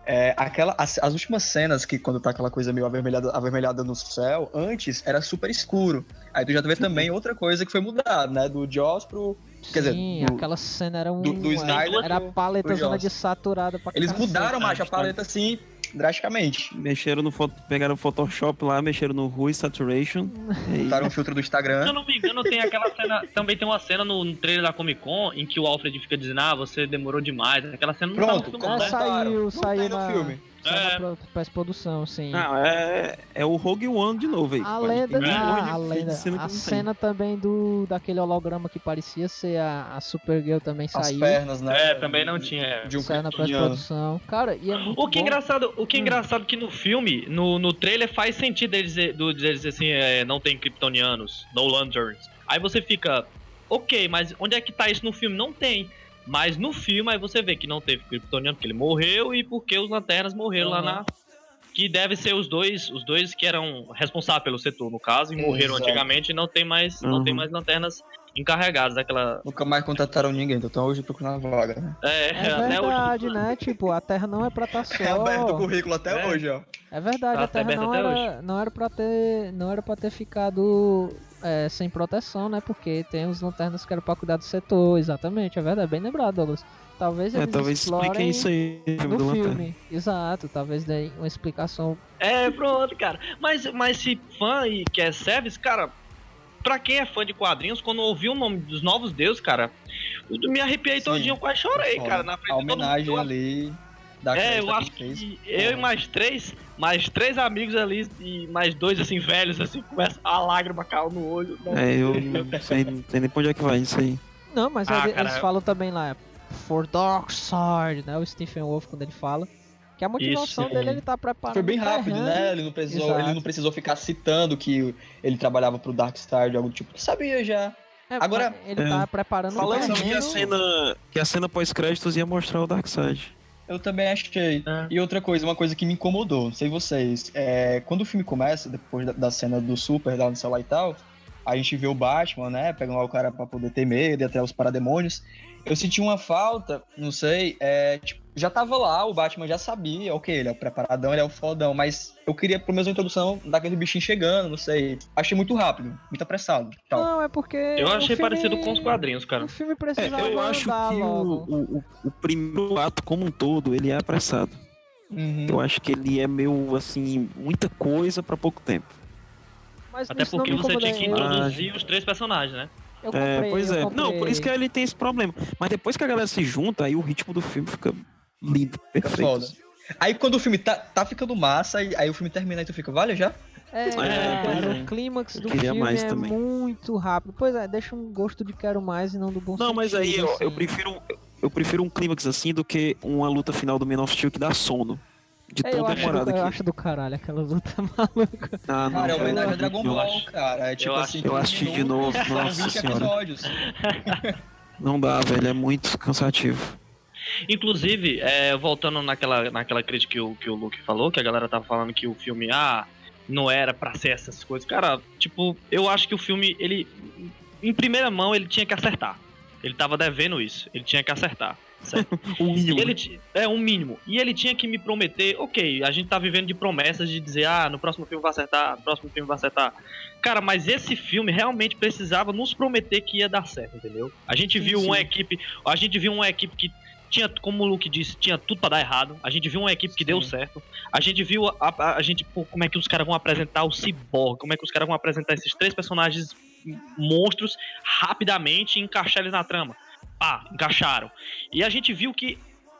H: é, aquela, as, as últimas cenas que quando tá aquela coisa meio avermelhada, avermelhada no céu, antes era super escuro. Aí tu já vê também outra coisa que foi mudada, né? Do Jaws pro. Quer dizer,
B: Sim,
H: do-
B: aquela cena era um.
H: do- do
B: era-
H: Snyder
B: era a paleta zona
H: Joss.
B: de saturada pra
H: Eles
B: cacete.
H: mudaram, macho, a
F: tá.
H: paleta assim, drasticamente.
F: Mexeram no foto, pegaram o Photoshop lá, mexeram no Rui Saturation. e-
H: Botaram um filtro do
I: Se eu
H: Instagram.
I: não me engano, tem aquela cena. Também tem uma cena no, no trailer da Comic Con em que o Alfred fica dizendo: Ah, você demorou demais. Aquela cena não
H: Pronto,
I: tá no filme,
B: É,
I: né?
B: saiu,
H: Não
B: saiu
H: tem no
B: na,
H: filme.
I: É.
B: na pro- pós-produção, sim.
F: Não, é, é o Rogue One de novo aí.
B: A lenda, ah, a, lenda,
F: cena
B: a
F: tem.
B: cena também do daquele holograma que parecia ser a, a Supergirl também
H: As
B: saiu.
H: pernas, né?
I: É, também não tinha.
H: De um
B: saiu na pós-produção. Cara, e é muito
I: O que é
B: bom.
I: engraçado, o
B: Hum.
I: que é engraçado que no filme, no, no trailer faz sentido eles dizer, do, dizer dizer assim, é, não tem kryptonianos, no lanterns. Aí você fica, ok, mas onde é que tá isso no filme? Não tem. Mas no filme aí você vê que não teve kryptoniano, porque ele morreu e porque os lanternas morreram lá
H: Uhum.
I: na que deve ser os dois, os dois que eram responsáveis pelo setor no caso e morreram
H: Exato.
I: antigamente e não tem mais, não
F: Uhum.
I: tem mais lanternas encarregadas daquela
H: Nunca mais contrataram ninguém, então hoje procurando vaga, né?
I: é,
B: É
I: até hoje.
B: verdade, né? Tipo, a Terra não é pra estar só.
H: É aberto o currículo até
I: É.
H: hoje, ó.
B: É verdade,
I: Tá
B: a Terra não
I: até
B: era, não era pra ter, não era para ter ficado é, sem proteção, né? Porque tem os lanternas que eram pra cuidar do setor, exatamente, é verdade, bem lembrado, Douglas. Talvez
F: É,
B: eles
F: talvez
B: explorem
F: expliquem isso aí no filme Lanterna.
B: Exato, talvez dê uma explicação.
I: É, pronto, cara. Mas, mas se fã e quer service, cara, pra quem é fã de quadrinhos, quando ouviu o nome dos novos deuses, cara, eu me arrepiei
H: Sim.
I: todinho, quase chorei, cara, na frente
H: A homenagem ali. Da
I: É, eu acho
H: fez.
I: que eu e mais três, mais três amigos ali e mais dois, assim, velhos, assim, começa a lágrima cair no olho. Não.
F: É, eu não sei, não sei nem pra onde é que vai isso aí.
B: Não, mas
I: Ah,
B: eles
I: eu-
B: falam também lá, for Dark Side, né? O Stephen Wolf quando ele fala. Que a motivação
I: Isso,
B: dele ele tá preparando.
H: Foi bem rápido, né? Ele não, precisou,
B: Exato.
H: ele não precisou ficar citando que ele trabalhava pro Darkstar de algum tipo. Ele sabia já.
B: É,
H: Agora,
B: ele
F: é,
B: tá preparando um
H: falando
F: que a cena, que a cena pós-créditos ia mostrar o Darkseid.
H: Eu também achei.
I: É.
H: E outra coisa, uma coisa que me incomodou, não sei vocês, é, quando o filme começa, depois da, da cena do Super lá no celular e tal, a gente vê o Batman, né, pegando lá o cara pra poder ter medo e até os parademônios. Eu senti uma falta, não sei, é, tipo, já tava lá, o Batman já sabia, ok, ele é o preparadão, ele é o fodão, mas eu queria pelo menos uma introdução daquele bichinho chegando, não sei. Achei muito rápido, muito apressado. Tal.
B: Não, é porque.
I: Eu achei
B: filme-
I: parecido com os quadrinhos, cara.
B: O filme
F: É,
B: precisava
F: eu acho que o, o, o- primeiro ato como um todo, ele é apressado.
H: Uhum.
F: Eu acho que ele é meio, assim, muita coisa pra pouco tempo.
B: Mas
I: Até porque
B: me
I: você tinha que introduzir os três personagens, né?
B: Eu
F: É,
B: comprei,
F: pois
B: eu
F: é.
B: comprei.
F: Não, por isso que ele tem esse problema. Mas depois que a galera se junta, aí o ritmo do filme fica lindo, perfeito.
H: foda. Aí quando o filme tá, tá ficando massa, aí, aí o filme termina e tu fica, vale já?
B: É,
F: É,
B: cara,
F: pois é.
B: o clímax
F: Eu
B: do filme
F: mais
B: é
F: também.
B: muito rápido. Pois é, deixa um gosto de quero mais e não do bom
F: Não, mas aí
B: sentido,
F: eu, eu
B: assim.
F: prefiro eu prefiro um clímax assim do que uma luta final do Man of Steel que dá sono. De
B: É, eu,
F: tão demorada
B: eu
F: que.
B: acho do caralho aquela luta maluca.
F: Ah, não,
H: Cara, é
F: eu-
H: homenagem a
F: eu
H: Dragon Ball,
F: acho-
H: cara. É tipo
I: eu
H: assim,
I: acho-
F: eu
H: 15
F: assisti de novo, nossa
H: 20
F: senhora.
H: episódios.
F: Não dá, velho, é muito cansativo.
I: Inclusive, é, voltando naquela, naquela crítica que o, que o Luke falou, que a galera tava falando que o filme, ah, não era pra ser essas coisas. Cara, tipo, eu acho que o filme, ele, em primeira mão, ele tinha que acertar. Ele tava devendo isso, ele tinha que acertar. certo?
F: O mínimo.
I: Ele é um mínimo. E ele tinha que me prometer, ok, a gente tá vivendo de promessas de dizer, ah, no próximo filme vai acertar, no próximo filme vai acertar. Cara, mas esse filme realmente precisava nos prometer que ia dar certo, entendeu? A gente viu uma equipe, a gente viu uma equipe que tinha, como o Luke disse, tinha tudo pra dar errado. A gente viu uma equipe que deu certo. A gente viu a, a- a gente, pô, como é que os caras vão apresentar o Cyborg, como é que os caras vão apresentar esses três personagens monstros rapidamente e encaixar eles na trama. Pá, encaixaram. E a gente viu que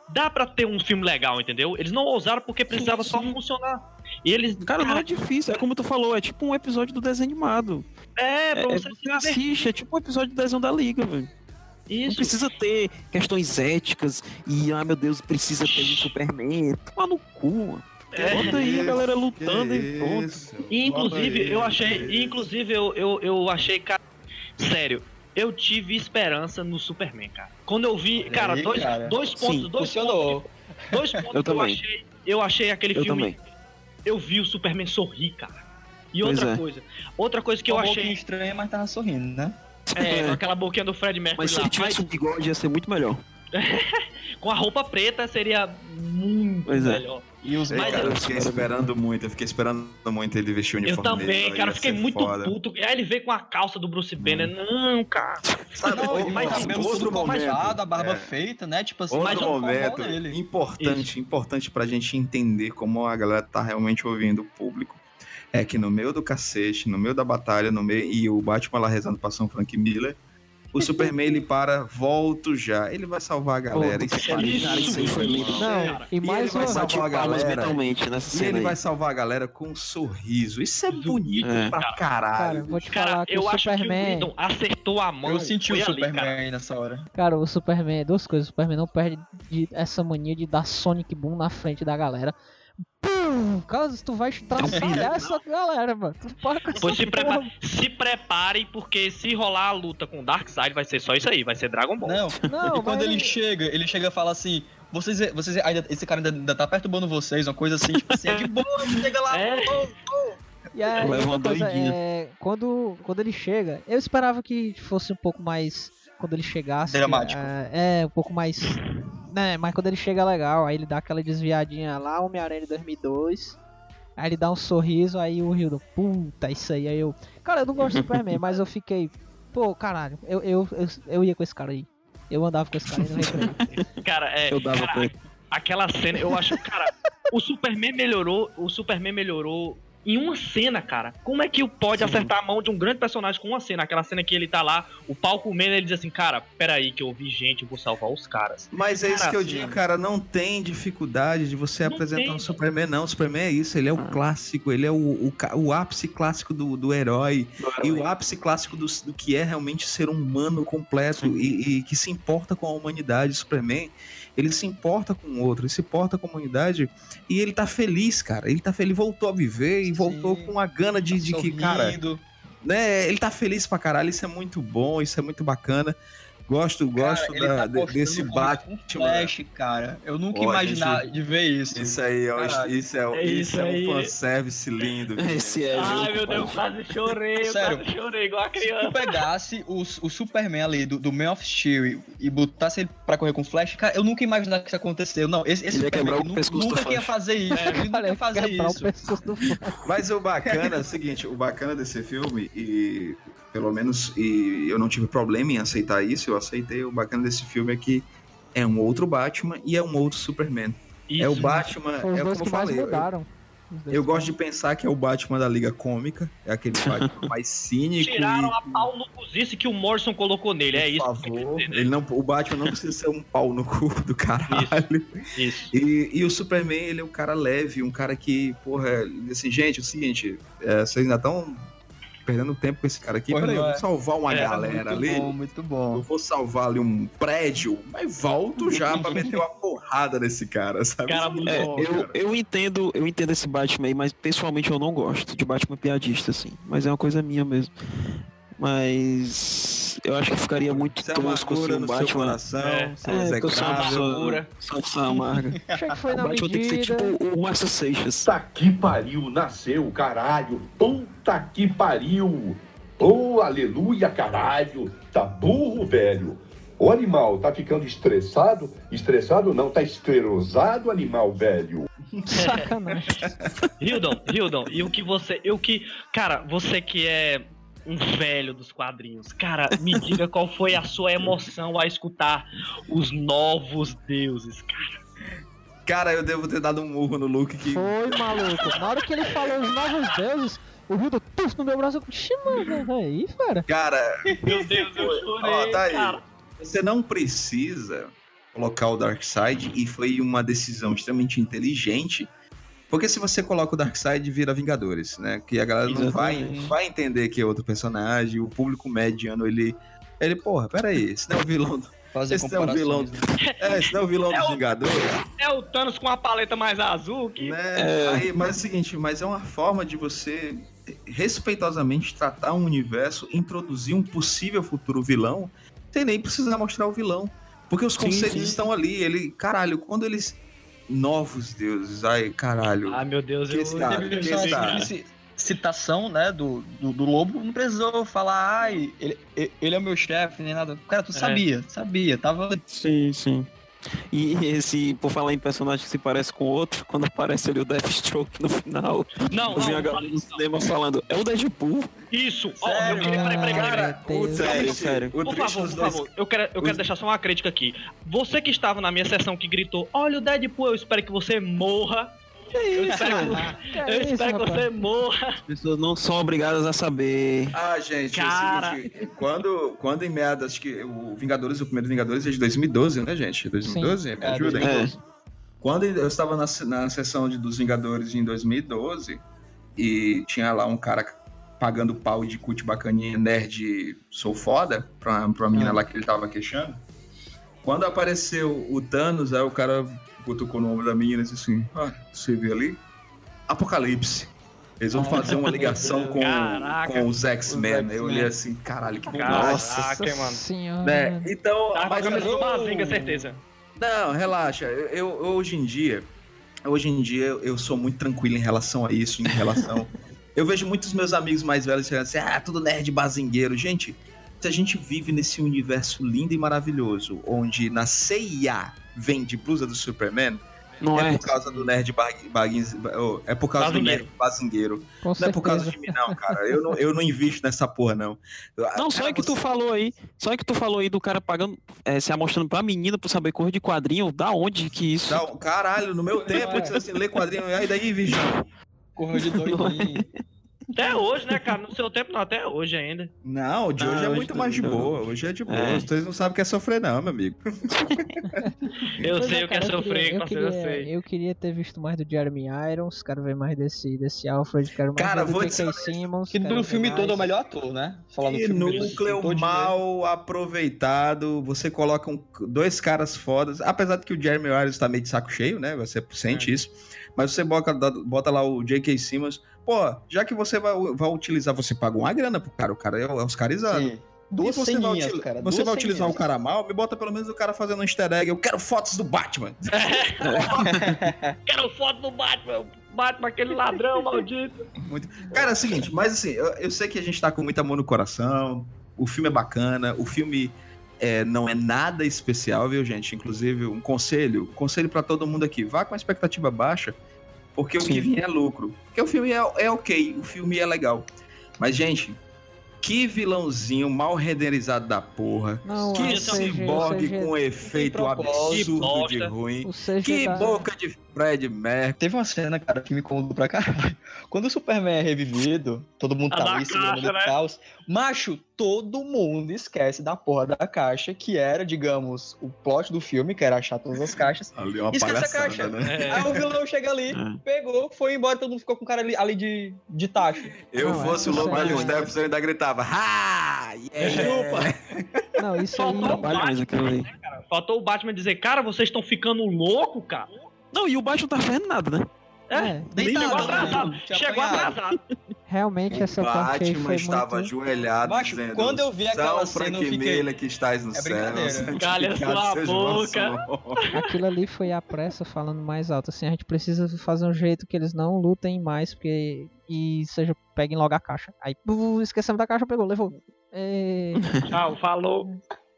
I: dá pra ter um filme legal, entendeu? Eles não ousaram porque precisava só funcionar. E eles.
F: Cara, não é difícil. É como tu falou, é tipo um episódio do desenho animado.
I: É, pra
F: é,
I: você
F: você assiste, é tipo um episódio do desenho da Liga, velho. Não precisa ter questões éticas e, ah, meu Deus, precisa ter um Superman. Toma no cu, mano.
I: É.
F: Bota aí a galera lutando e pronto.
I: E, inclusive, eu achei. Inclusive, eu, eu, eu achei, cara. Sério, eu tive esperança no Superman, cara. Quando eu vi, cara,
H: aí,
I: dois,
H: cara.
I: dois pontos,
H: Sim,
I: dois
H: funcionou.
I: pontos. Dois pontos
F: Eu
I: que eu
F: também.
I: achei. Eu achei aquele
F: Eu
I: filme.
F: também.
I: Eu vi o Superman sorrir, cara. E
F: Pois
I: outra
F: é.
I: coisa. Outra coisa que eu
H: Uma
I: achei.
H: boquinha estranha, mas tava sorrindo, né?
I: É, com aquela boquinha do Fred Mercury
F: Mas se
I: lá.
F: ele tivesse um bigode, ia ser muito melhor.
I: com a roupa preta seria muito
F: Pois é.
I: melhor.
H: E os
E: Ei,
I: Mas
E: cara,
I: eu-
E: eu fiquei esperando muito, eu fiquei esperando muito ele vestir o
I: Eu
E: uniforme
I: também,
E: dele,
I: cara,
E: ia
I: fiquei muito
E: foda.
I: puto. Aí ele veio com a calça do Bruce Banner. Não, cara.
E: Sabe,
H: Não, mais cabelo
E: outro
H: tudo
E: momento,
H: cortado, a barba
E: é.
H: feita, né? Tipo assim,
E: Outro
H: mas não
E: momento importante, importante pra gente entender como a galera tá realmente ouvindo o público. É que no meio do cacete, no meio da batalha, no meio e o Batman lá rezando pra São Frank Miller, o Superman ele para, volto já. Ele vai salvar a galera.
F: Puta
E: Isso
F: que
E: é
F: pariu,
E: lindo.
F: cara, isso aí foi lindo.
B: Não, e
E: E
B: mais
E: ele vai
B: uma.
E: salvar a
F: palmas
E: galera.
F: mentalmente nessa
E: E
F: cena
E: ele
F: aí.
E: vai salvar a galera com um sorriso. Isso é bonito
F: É.
E: pra
B: Cara,
E: caralho.
B: vou te
I: Cara,
B: falar que
I: eu
B: o
I: acho que o
B: Superman.
I: Acertou a mão.
H: Eu senti o
I: ali,
H: Superman
I: cara.
H: aí nessa hora.
B: Cara, o Superman, duas coisas. O Superman não perde de- essa mania de dar Sonic Boom na frente da galera. Pum! Caso tu vai traçalhar essa galera, mano. Tu para com
I: Pois
B: essa
I: se,
B: porra.
I: prepa se preparem, porque se rolar a luta com o Darkseid, vai ser só isso aí, vai ser Dragon Ball.
H: Não,
B: Não,
H: e quando ele chega, ele chega e fala assim: vocês, vocês ainda, esse cara ainda, ainda tá perturbando vocês, uma coisa assim, tipo assim, é de boa, chega lá,
I: É.
B: E aí,
F: uma
B: coisa,
F: doidinha.
B: é, quando, quando ele chega, eu esperava que fosse um pouco mais. Quando ele chegasse.
H: Dramático.
B: É, é, um pouco mais. Né, mas quando ele chega legal, aí ele dá aquela desviadinha lá, Homem-Aranha de 2002. Aí ele dá um sorriso, aí o Hildon, puta, isso aí. Aí eu. Cara, eu não gosto do Superman, mas eu fiquei. Pô, caralho, eu, eu, eu, eu ia com esse cara aí. Eu andava com esse cara aí no recreio.
I: Cara, é.
F: Eu dava
I: cara. Aquela cena, eu acho, cara, o Superman melhorou, o Superman melhorou em uma cena, cara. Como é que pode acertar a mão de um grande personagem com uma cena? Aquela cena que ele tá lá, o pau comendo, ele diz assim, cara, peraí que eu vi gente, eu vou salvar os caras.
E: Mas é isso que eu
I: assim,
E: digo, cara. Não tem dificuldade de você apresentar
I: tem,
E: um. Superman, não. O Superman é isso, ele é o clássico, ele é o, o, o ápice clássico do, do herói. E o ápice clássico do, do que é realmente ser um humano completo e, e que se importa com a humanidade. O Superman, ele se importa com o outro, ele se importa com a humanidade e ele tá feliz, cara. Ele tá feliz, voltou a viver e voltou
H: Sim.
E: com a gana de, de que, cara, né? Ele tá feliz pra caralho, isso é muito bom, isso é muito bacana. Gosto, gosto
H: Cara, ele
E: da-
H: tá
E: de- desse Batman.
H: Flash, cara. Eu nunca
E: Ó,
H: imaginava
E: gente,
H: de ver isso.
E: Isso aí, ó, isso é,
I: É
E: isso
I: isso
E: é um fanservice lindo.
F: Esse é,
I: Ai, meu Deus, quase chorei, eu
H: Sério.
I: quase chorei igual a
H: Se tu
I: criança.
H: pegasse o, o Superman ali do, do Man of Steel e botasse ele pra correr com o Flash, cara, eu nunca imaginava que isso aconteceu. Não, esse, esse
F: Ele
H: Superman
F: o
H: nunca que ia fazer isso. ele nunca ia fazer
B: o
H: isso.
B: Flash.
E: Mas o bacana é o seguinte, o bacana desse filme, e pelo menos e eu não tive problema em aceitar isso, eu aceitei. O bacana desse filme é que é um outro Batman e é um outro Superman. é o
I: Isso.
E: Batman, é como
B: que
E: eu falei. eu-
B: mudaram.
E: Eu gosto de pensar que é o Batman da Liga Cômica, é aquele Batman mais cínico.
I: Tiraram
E: e-
I: a pau no cozice que o Morrison colocou nele, é
E: por
I: isso. que eu
E: favor.
I: dizer, né?
E: Ele não, o Batman não precisa ser um pau no cu do caralho.
I: Isso.
E: E, e o Superman, ele é um cara leve, um cara que, porra, assim, gente, é o seguinte, é, vocês ainda estão perdendo tempo com esse cara aqui,
H: Pois
E: peraí, eu vou
H: é.
E: salvar uma
I: É,
E: galera
H: muito
E: ali,
H: bom, muito
E: eu
H: bom.
E: vou salvar ali um prédio, mas volto já pra meter uma porrada nesse cara, sabe?
I: Cara, muito
E: é
F: É,
E: bom,
F: eu,
E: cara.
F: eu entendo, eu entendo esse Batman aí, mas pessoalmente eu não gosto de Batman piadista, assim. Mas é uma coisa minha mesmo. Mas eu acho que ficaria muito
E: é
F: tosco assim, um
E: no seu
F: Batman.
E: coração,
I: É,
E: seu
F: É, eu sou uma pessoa amarga.
B: Achei que foi
F: O
B: na
F: Batman tem que ser
B: medida.
F: tipo o Márcio Seixas.
L: Puta que pariu, nasceu, caralho. Puta que pariu. Oh, aleluia, caralho. Tá burro, velho. O animal tá ficando estressado? Estressado não, tá esclerosado, animal velho.
B: Sacanagem.
I: Hildon, Hildon, e o que você. E o que. Cara, você que é um velho dos quadrinhos, cara, me diga qual foi a sua emoção a escutar os novos deuses, cara.
E: Cara, eu devo ter dado um murro no Luke que.
B: Foi, maluco. Na hora que ele falou os novos deuses, o Rio do tuf no meu braço. Mano, aí, cara.
E: Cara,
I: Meu Deus, eu chorei,
E: ó, tá aí.
I: cara.
E: Você não precisa colocar o Darkseid e foi uma decisão extremamente inteligente. Porque se você coloca o Darkseid, vira Vingadores, né? Que a galera não vai, vai entender que é outro personagem, o público mediano, ele. Ele, porra, peraí, esse não é o vilão. do-
H: Fazer
E: Esse não é o vilão.
H: né?
E: É, esse é o vilão
I: É
E: dos Vingadores.
I: É o Thanos com a paleta mais azul que.
E: Né? Aí, mas é o seguinte, mas é uma forma de você respeitosamente tratar um universo, introduzir um possível futuro vilão, sem nem precisar mostrar o vilão. Porque os
F: Sim,
E: conceitos
F: sim.
E: estão ali. Ele, caralho, quando eles. Novos deuses, ai, caralho.
I: Ah, meu Deus,
E: Que
I: eu.
E: está-
I: eu-
E: que está-
H: citação, né, do, do, do lobo, não precisou falar, ai, ele, ele é o meu chefe, nem nada. Cara, tu
I: É.
H: sabia, sabia, tava
F: Sim, sim. E esse, por falar em personagem que se parece com outro, quando aparece ali o Deathstroke no final,
I: Não,
F: eu vi
I: não,
F: a galera no cinema falando, é o Deadpool.
I: Isso!
H: Sério?
I: eu queria. Peraí, peraí, peraí.
E: Cara, o.
F: Sério, sério.
E: o
I: Por favor, por favor, eu quero, eu quero
E: os-
I: deixar só uma crítica aqui. Você que estava na minha sessão que gritou, olha o Deadpool, eu espero que você morra. Eu espero que,
B: Que
I: eu
B: é isso,
I: espero que você morra.
F: As pessoas não são obrigadas a saber.
E: Ah, gente,
I: Cara.
E: é o seguinte, quando, quando em meados, acho que o Vingadores, o primeiro Vingadores é de 2012, né, gente? 2012? Me
H: É,
E: ajudem.
H: 2012.
E: Quando eu estava na, na sessão de, dos Vingadores em 2012, e tinha lá um cara pagando pau de cut bacaninha, nerd, sou foda, pra, pra menina
H: Ah.
E: lá que ele tava queixando. Quando apareceu o Thanos, aí o cara cutucou no ombro da menina e disse assim: Ah, você vê ali? Apocalipse. Eles vão fazer uma ligação com,
I: Caraca.
E: com os X-Men.
H: X-Men.
E: Eu olhei assim, caralho, que
I: Caraca,
E: nossa.
I: mano.
B: senhora.
E: Né? Então,
I: Tá
E: mas
I: do
E: eu-
I: Bazinga, certeza.
E: não, relaxa. Eu, eu- hoje em dia, hoje em dia eu sou muito tranquilo em relação a isso, em relação. eu vejo muitos meus amigos mais velhos dizendo assim, ah, tudo nerd bazingueiro. Gente, se a gente vive nesse universo lindo e maravilhoso, onde na CIA vende blusa do Superman,
F: Não
E: é,
F: é?
E: por causa do nerd bag- baguins- oh, é por causa
I: Bazingueiro.
E: do nerd bazingueiro.
B: Com
E: Não é por causa
B: certeza.
E: de mim, não, cara. Eu não, eu não invisto nessa porra, não.
F: Não, só é que tu falou aí, só é que tu falou aí do cara pagando, é, se amostrando pra menina pra saber cor de quadrinho, da onde que isso?
E: Não, caralho, no meu tempo, eu disse assim, ler quadrinho, e daí, Vigião?
H: Corra de doidinho.
I: Até hoje, né, cara? No seu tempo, não, até hoje ainda.
E: Não, de
F: Ah,
E: hoje é
F: hoje
E: muito mais de boa. Hoje é de boa.
F: É.
E: Vocês não sabem o que é sofrer, não, meu amigo.
I: Eu
B: Pois
I: sei
B: é,
I: o que é
B: cara, eu
I: sofrer,
B: queria-
I: com
B: eu
I: certeza eu
B: queria,
I: sei.
B: eu queria ter visto mais do Jeremy Irons, quero ver mais desse, desse Alfred, quero mais
E: Cara,
B: do
E: vou
B: J.K.
E: ser
B: Simmons.
H: Que no filme
B: mais.
H: todo é o melhor ator, né? Falar no
E: Que
H: filme todo,
E: núcleo
H: todo
E: mal aproveitado. Você coloca um- dois caras fodas. Apesar de que o Jeremy Irons tá meio de saco cheio, né? Você sente isso. Mas você bota, bota lá o J.K. Simmons. Pô, já que você vai, vai utilizar, você paga uma grana pro cara. O cara é, é oscarizado.
H: Sim. Duas
E: e você vai, util-
H: cara.
E: você
H: duas
E: vai utilizar o cara mal, me bota pelo menos o cara fazendo um easter egg. Eu quero fotos do Batman.
I: Quero foto do Batman, Batman, aquele ladrão maldito.
E: Cara, é o seguinte, mas assim, eu, eu sei que a gente tá com muito amor no coração. O filme é bacana, o filme é, não é nada especial, viu, gente? Inclusive, um conselho, conselho pra todo mundo aqui: vá com a expectativa baixa, porque o que
F: Sim.
E: vier é lucro. Porque o filme é, é ok, o filme é legal. Mas, gente, que vilãozinho mal renderizado da porra.
B: Não,
E: que
B: CG
E: ciborgue
B: CG
E: com efeito
H: propósito.
E: absurdo de ruim. Que
B: da-
E: boca de Fred Mercury.
H: Teve uma cena, cara, que me incomodou pra caralho. Quando o Superman é revivido, todo mundo
I: A
H: tá
I: da
H: ali segurando
I: caixa,
H: o
I: né?
H: caos. Macho, todo mundo esquece da porra da caixa, que era, digamos, o plot do filme, que era achar todas as caixas.
E: Ali é uma
H: Esquece a caixa.
E: né?
I: É.
H: Aí o vilão chega ali,
F: É.
H: pegou, foi embora, todo mundo ficou com o cara ali, ali de, de tacho.
E: Eu
B: Não,
E: fosse o
B: essa
E: Lobo dos Devils, eu ainda gritava, ha! Yeah!
B: Não, isso aí.
I: Faltou o
F: Trabalho mesmo.
I: Batman, cara. Faltou o Batman dizer, cara, vocês estão ficando louco, cara.
F: Não, e o baixo não tá fazendo nada, né?
B: É,
H: Deitado,
I: Chegou
H: né?
I: atrasado.
H: Tinha
I: Chegou atrasado.
B: realmente essa
E: O
B: parte aí
E: Batman
B: foi
E: estava
B: muito...
E: ajoelhado
H: Macho,
E: dizendo,
H: quando eu vi aquela
E: São
H: cena, eu fiquei-
E: que estás no
H: É
E: céu.
I: Calha sua boca.
B: Aquilo ali foi a pressa falando mais alto. Assim, a gente precisa fazer um jeito que eles não lutem mais, porque. E seja, peguem logo a caixa. Aí, esquecemos da caixa, pegou, levou. É,
I: Tchau, falou.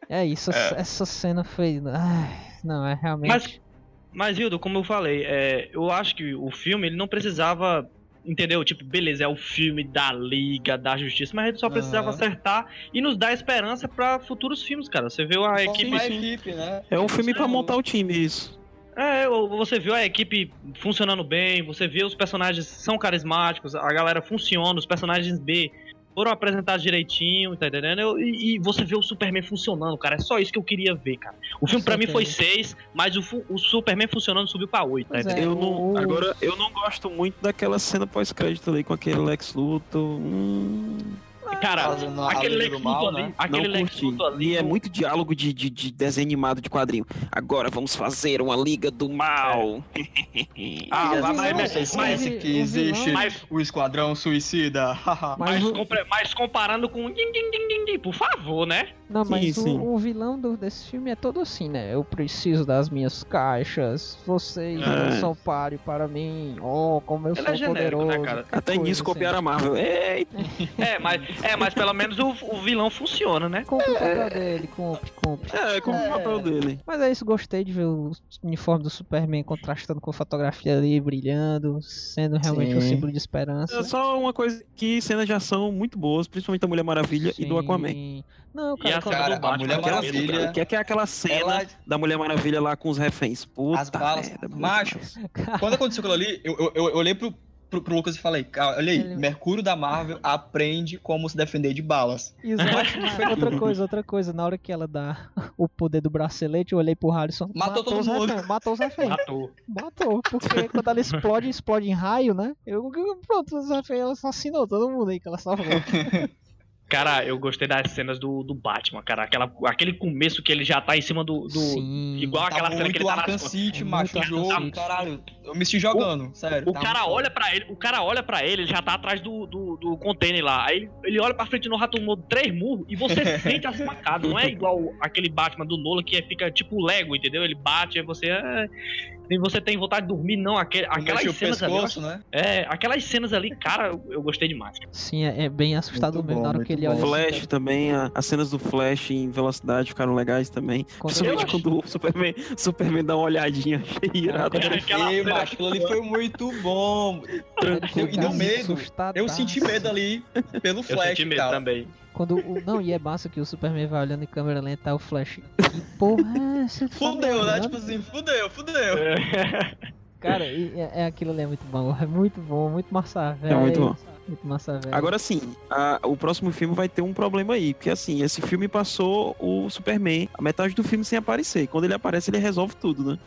B: É isso,
I: É.
B: essa cena foi. Ai, não, é realmente.
I: Mas, mas Hildo, como eu falei, é, eu acho que o filme ele não precisava. Entendeu? Tipo, beleza, é o filme da Liga, da Justiça, mas ele só precisava
H: Aham.
I: acertar e nos dar esperança pra futuros filmes, cara. Você viu a equipe.
H: Uma equipe, né?
F: É um filme pra montar o time, isso.
I: É, você viu a equipe funcionando bem, você vê os personagens são carismáticos, a galera funciona, os personagens B foram apresentados direitinho, tá entendendo? E, e você vê o Superman funcionando, cara. É só isso que eu queria ver, cara. O filme pra mim foi 6, mas o, o Superman funcionando subiu pra 8, tá
B: é,
I: entendendo?
F: Eu não, agora, eu não gosto muito daquela cena pós-crédito ali com aquele Lex Luthor. Hum,
I: Cara,
H: Fazendo
I: aquele Lex Luthor ali,
H: né?
I: aquele Lex. Luthor ali.
F: E é muito diálogo de, de, de desenho animado de quadrinho. Agora vamos fazer uma Liga do Mal.
I: Ah,
H: mas, você
I: mas,
H: esquece
B: o
H: que existe
I: mas-
H: o Esquadrão Suicida.
B: Mas
I: mas
B: o-
I: compre- mas comparando com. din, din, din, din, din, Por favor, né?
B: Não, mas
F: Sim,
B: o,
F: sim.
B: o vilão do- desse filme é todo assim, né? Eu preciso das minhas caixas, vocês
F: É.
B: não são páreo para mim. Oh, como eu
I: Ele
B: sou
I: é genérico,
B: poderoso.
I: né, cara?
F: Até nisso
B: assim.
F: copiaram a Marvel. Eita.
I: É, mas, é, mas pelo menos o, o vilão funciona, né?
B: Cumpre o papel dele, cumpre, cumpre.
F: É, como o papel dele.
B: Mas é isso, gostei de ver o uniforme do Superman contrastando com a fotografia ali, brilhando, sendo realmente um
H: Sim.
B: símbolo de esperança.
F: É só uma coisa que cenas de ação muito boas, principalmente da Mulher Maravilha e do
B: Sim.
F: Aquaman.
B: Não,
I: E a
B: cara,
I: do Batman.
H: a Mulher Maravilha-
F: Que é, que é aquela cena
H: Ela-
F: da Mulher Maravilha lá com os reféns. Puta
H: As balas-
F: merda,
H: Macho. Quando aconteceu aquilo ali, eu, eu, eu olhei pro, pro, pro Lucas e falei, olha aí,
B: Ele-
H: Mercúrio da Marvel aprende como se defender de balas.
B: Mas outra coisa, outra coisa. Na hora que ela dá o poder do bracelete, eu olhei pro Harrison.
H: Matou todo
B: os
H: mundo.
B: reféns, matou os reféns.
I: Matou.
B: Matou. Porque quando ela explode, explode em raio, né? Eu, eu- pronto, os reféns, ela assassinou todo mundo aí que ela salvou.
I: Cara, eu gostei das cenas do, do Batman, cara. Aquela, aquele começo que ele já tá em cima do. do
B: Sim.
I: igual aquela
H: tá
I: cena que ele tá
H: Arkham
I: costas.
H: City, macho, o jogo,
B: City.
H: caralho. Eu me estive jogando, sério.
I: O
H: tá
I: cara olha pra ele, o cara olha para ele, ele já tá atrás do, do, do container lá. Aí ele, ele olha pra frente no rato tomou três murros e você sente as facadas. Não é igual aquele Batman do Nolan que é- fica tipo Lego, entendeu? Ele bate, aí você. é, e você tem vontade de dormir, não. Aquele,
H: foda.
I: aquelas
H: Mexe o
I: cenas ali. eu
H: pescoço,
I: acho-
H: né?
I: É, aquelas cenas ali, cara, eu, eu gostei demais.
B: Sim, é, é bem assustador
H: Muito
B: mesmo.
H: bom,
B: Na hora que ele
H: bom.
B: olha. assim,
F: Flash também, a- as cenas do Flash em velocidade ficaram legais também.
B: Quando-
F: Principalmente
I: Eu acho-
F: quando o Superman, Superman dá uma olhadinha, achei irado.
I: É,
H: Ei, macho, aquilo ali foi muito bom.
B: ele
H: E deu medo. Eu senti medo ali pelo
I: Eu
H: Flash,
I: senti medo
H: cara.
I: também.
B: Quando o, não, e é massa que o Superman vai olhando em câmera lenta, aí o Flash. Que porra é essa? que tá
H: Fudeu, né?
B: olhando?"
H: Tipo assim, fudeu, fudeu.
B: Cara, e é, é aquilo ali é muito bom. É muito bom, muito massa velho.
F: É muito bom.
B: Muito massa velho.
F: Agora sim, a- o próximo filme vai ter um problema aí, porque assim, esse filme passou o Superman a metade do filme sem aparecer. Quando ele aparece, ele resolve tudo, né?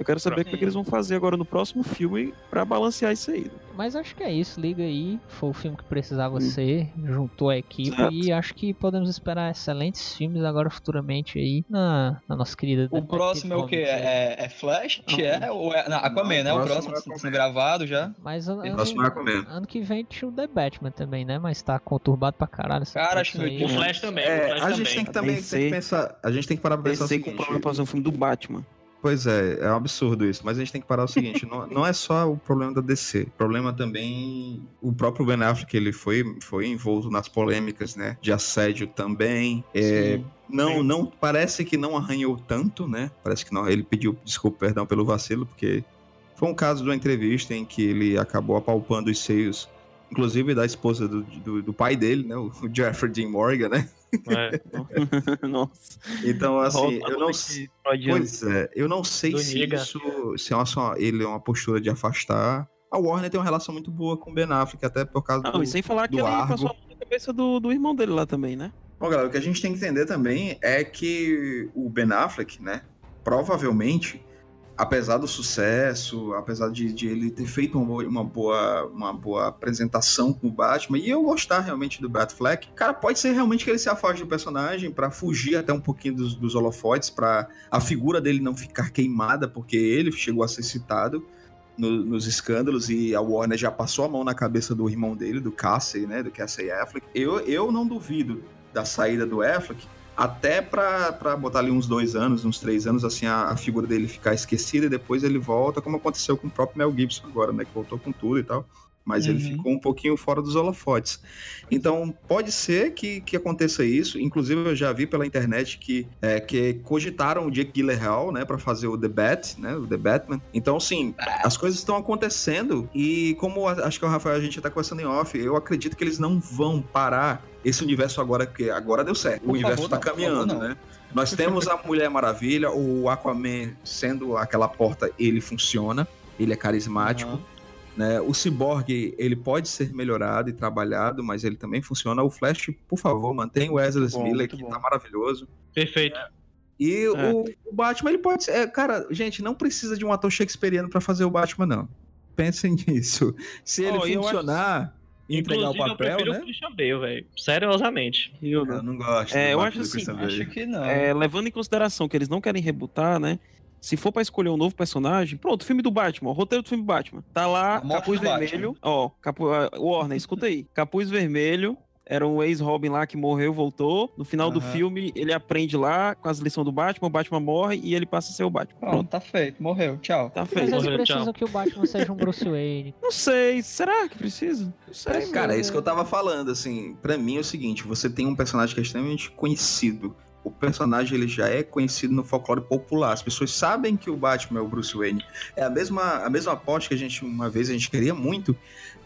F: Eu quero saber como é que eles vão fazer agora no próximo filme pra balancear isso aí.
B: Mas acho que é isso, liga aí. Foi o filme que precisava
F: Hum.
B: ser, juntou a equipe
F: Exato.
B: e acho que podemos esperar excelentes filmes agora futuramente aí na, na nossa querida.
H: O próximo é o quê? É, é Flash? É? Ou é não, Aquaman, né?
E: Não,
H: O
E: o próximo é
H: está sendo gravado já.
B: Mas ano,
E: O próximo é Aquaman.
B: ano que vem tinha o The Batman também, né? Mas tá conturbado pra caralho.
H: Cara, acho
B: aí.
H: que
I: O Flash também.
E: É,
I: o Flash
E: a
I: também.
E: gente tem que também tem que pensar. A gente tem que parar pra pensar o
F: DC com
E: seguinte.
F: problema pra fazer um filme do Batman.
E: Pois é, é um absurdo isso. Mas a gente tem que parar o seguinte: não, não é só o problema da DC. O problema também. O próprio Ben Affleck, ele foi, foi envolto nas polêmicas, né? De assédio também. É,
H: Sim.
E: não, não parece que não arranhou tanto, né? Parece que não. Ele pediu desculpa, perdão pelo vacilo, porque foi um caso de uma entrevista em que ele acabou apalpando os seios, inclusive da esposa do, do, do pai dele, né? O Jeffrey Dean Morgan, né?
I: É.
F: Nossa.
E: Então, assim, eu não
F: freudiano.
E: Pois é, eu não sei se isso se é uma, só- ele é uma postura de afastar. A Warner tem uma relação muito boa com o Ben Affleck, até por causa
F: Não,
E: do,
F: e sem falar que ele passou a mão na cabeça do, do irmão dele lá também, né?
E: Bom, galera, o que a gente tem que entender também é que o Ben Affleck, né, provavelmente, apesar do sucesso, apesar de, de ele ter feito uma boa, uma, boa, uma boa apresentação com o Batman, e eu gostar realmente do Batfleck, cara, pode ser realmente que ele se afaste do personagem pra fugir até um pouquinho dos, dos holofotes, pra a figura dele não ficar queimada, porque ele chegou a ser citado no- nos escândalos e a Warner já passou a mão na cabeça do irmão dele, do Cassie, né, do Cassie Affleck. Eu, eu não duvido da saída do Affleck, até pra botar ali uns dois anos, uns três anos, assim, a, a figura dele ficar esquecida e depois ele volta, como aconteceu com o próprio Mel Gibson agora, né, que voltou com tudo e tal. mas ele
H: Uhum.
E: ficou um pouquinho fora dos holofotes. Então, pode ser que, que aconteça isso. Inclusive, eu já vi pela internet que, é, que cogitaram o Jake Gyllenhaal, né, para fazer o The Bat, né, o The Batman. Então, sim, as coisas estão acontecendo e como a- acho que o Rafael a gente tá conversando em off, eu acredito que eles não vão parar esse universo agora, porque agora deu certo.
H: Por
E: o universo tá
H: por
E: caminhando,
H: favor,
E: né? Nós temos a Mulher Maravilha, o Aquaman sendo aquela porta, ele funciona, ele é carismático. Né? O Cyborg, ele pode ser melhorado e trabalhado, mas ele também funciona. O Flash, por favor, mantém o Wesley
H: Bom,
E: Miller, que
H: bom.
E: tá maravilhoso.
I: Perfeito.
E: E
F: É.
E: o, o Batman, ele pode ser. é, cara, gente, não precisa de um ator shakespeariano pra fazer o Batman, não. Pensem nisso. Se ele
F: Oh,
E: funcionar e entregar o
I: eu
E: papel,
I: prefiro
E: né?
I: o Christian Bale, velho. Seriosamente.
E: Eu não gosto.
F: É, eu acho assim.
H: Acho que não.
F: É, levando em consideração que eles não querem rebutar, né? Se for pra escolher um novo personagem, pronto, filme do Batman, o roteiro do filme do Batman. Tá lá, Capuz
H: do Batman.
F: Vermelho. Ó, capu... ah, Warner, escuta aí. Capuz Vermelho. Era um ex-Robin lá que morreu, voltou. No final do
H: Aham.
F: filme, ele aprende lá com as lições do Batman, o Batman morre e ele passa a ser o Batman.
H: Pronto,
F: Pronto,
H: tá feito, morreu, tchau.
F: tá
B: Mas
F: feito.
B: eles
I: Morreu,
B: precisam
I: tchau.
B: que o Batman seja um Bruce Wayne.
F: Não sei, será que precisa? Não sei.
B: Precisa.
E: Cara, é isso que eu tava falando, assim, pra mim é o seguinte, você tem um personagem que é extremamente conhecido. O personagem ele já é conhecido no folclore popular. As pessoas sabem que o Batman é o Bruce Wayne. É a mesma, a mesma aposta que a gente, uma vez, a gente queria muito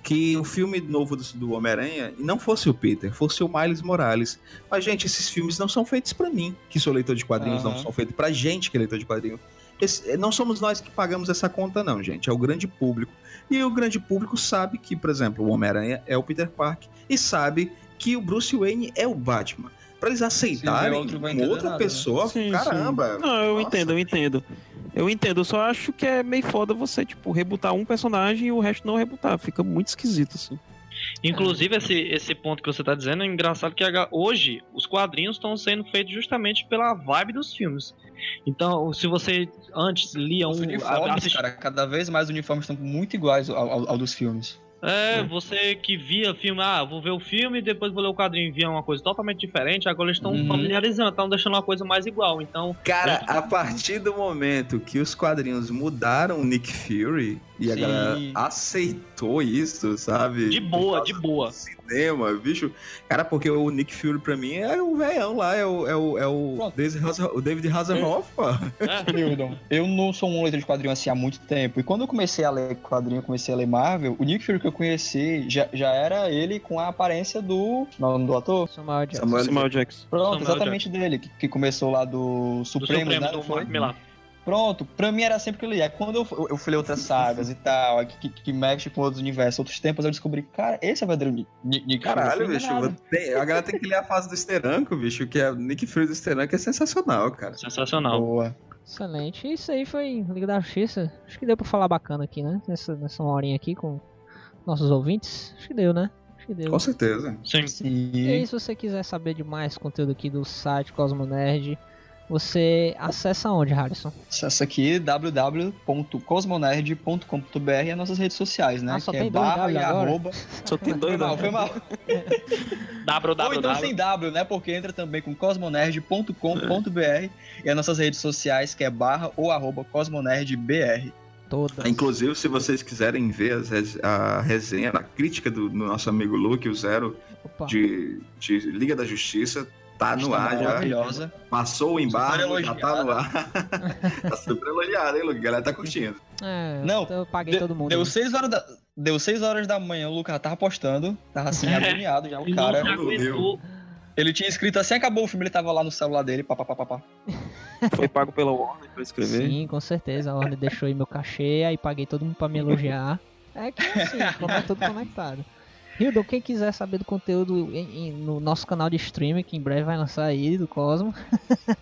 E: que o filme novo do, do Homem-Aranha não fosse o Peter, fosse o Miles Morales. Mas, gente, esses filmes não são feitos pra mim, que sou leitor de quadrinhos, não
H: Aham.
E: são feitos pra gente que é leitor de quadrinhos. Esse- não somos nós que pagamos essa conta, não, gente. É o grande público. E o grande público sabe que, por exemplo, o Homem-Aranha é o Peter Parker e sabe que o Bruce Wayne é o Batman. Pra eles aceitarem
H: outro vai
E: uma outra
H: nada, né?
E: pessoa,
F: Sim,
E: caramba.
F: sim. Não, eu
E: Nossa.
F: entendo, eu entendo. Eu entendo, eu só acho que é meio foda você, tipo, rebutar um personagem e o resto não rebutar. Fica muito esquisito, assim.
I: Inclusive, esse, esse ponto que você tá dizendo é engraçado que hoje os quadrinhos estão sendo feitos justamente pela vibe dos filmes. Então, se você antes lia
H: Os
I: um.
H: uniformes,
I: assisti-
H: cara, cada vez mais os uniformes estão muito iguais ao, ao- ao dos filmes.
I: É, você que via filme, ah, vou ver o filme e depois vou ler o quadrinho e via uma coisa totalmente diferente, agora eles estão
H: Uhum.
I: familiarizando, estão deixando uma coisa mais igual. Então,
E: Cara, a partir do momento que os quadrinhos mudaram o Nick Fury e a
H: Sim.
E: galera aceitou isso, sabe?
I: de boa, de boa.
E: Cinema, bicho. Cara, porque o Nick Fury pra mim é o velhão lá, é o, é o, é o,
H: Pronto.
E: David, Hasselhoff, o David Hasselhoff, pô.
I: É,
H: eu não sou um leitor de quadrinho assim há muito tempo. E quando eu comecei a ler quadrinho, eu comecei a ler Marvel, o Nick Fury que eu conheci já, já era ele com a aparência do. Não, do ator?
B: Samuel Jackson.
E: Samuel-
F: Jackson.
H: Pronto,
I: Samuel
H: exatamente dele, que, que começou lá do
I: do
H: Supremo,
I: Supremo,
H: né?
I: do
H: Foi?
I: Mark Millar.
H: Pronto, pra mim era sempre que eu lia. Quando eu, eu, eu fui ler outras sagas e tal, que, que, que mexe com outros universos, outros tempos, eu descobri, cara, esse é o verdadeiro Nick.
E: Caralho, bicho. Tem- a galera tem que ler a fase do Steranko, bicho, que é o Nick Fury do Steranko é sensacional, cara.
I: Sensacional.
H: Boa.
B: Excelente. Isso aí foi Liga da Justiça. Acho que deu pra falar bacana aqui, né? Nessa, nessa horinha aqui com nossos ouvintes. Acho que deu, né? Acho que deu.
E: Com certeza.
I: Sim.
B: E aí,
H: Sim.
B: se você quiser saber de mais conteúdo aqui do site Cosmo Nerd, você acessa onde, Harrison?
H: Acessa aqui www.cosmonerd.com.br e as nossas redes sociais, né?
B: Ah, só
H: que
B: tem
H: é
B: dois
H: barra
B: W
H: e
B: agora?
H: arroba.
F: Só tem
H: Foi
F: dois,
H: mal,
F: não.
H: foi mal. Ou então
I: www.
H: sem W, né? Porque entra também com cosmonerd.com.br e as nossas redes sociais, que é barra ou arroba cosmonerdbr.
B: Todas.
E: Inclusive, se vocês quiserem ver as res- a resenha, a crítica do, do nosso amigo Luke, o Zero, de, de Liga da Justiça, tá no
H: Está
E: ar já.
H: maravilhosa.
E: Passou o embargo, já tá no ar. tá super elogiado, hein, Luke? A galera tá curtindo.
B: É,
H: Não,
B: eu paguei
H: De-
B: todo mundo.
H: Deu 6 horas da. Deu 6 horas da manhã, o Lucas tava postando, tava assim, agoniado já, o cara. Ele tinha escrito assim, acabou o filme, ele tava lá no celular dele, papapá.
F: Foi pago pela Warner pra escrever.
B: Sim, com certeza. A Warner deixou aí meu cachê, aí paguei todo mundo pra me elogiar. É que é assim, como é tudo conectado. Hildon, quem quiser saber do conteúdo em- em- no nosso canal de streaming, que em breve vai lançar aí, do Cosmo.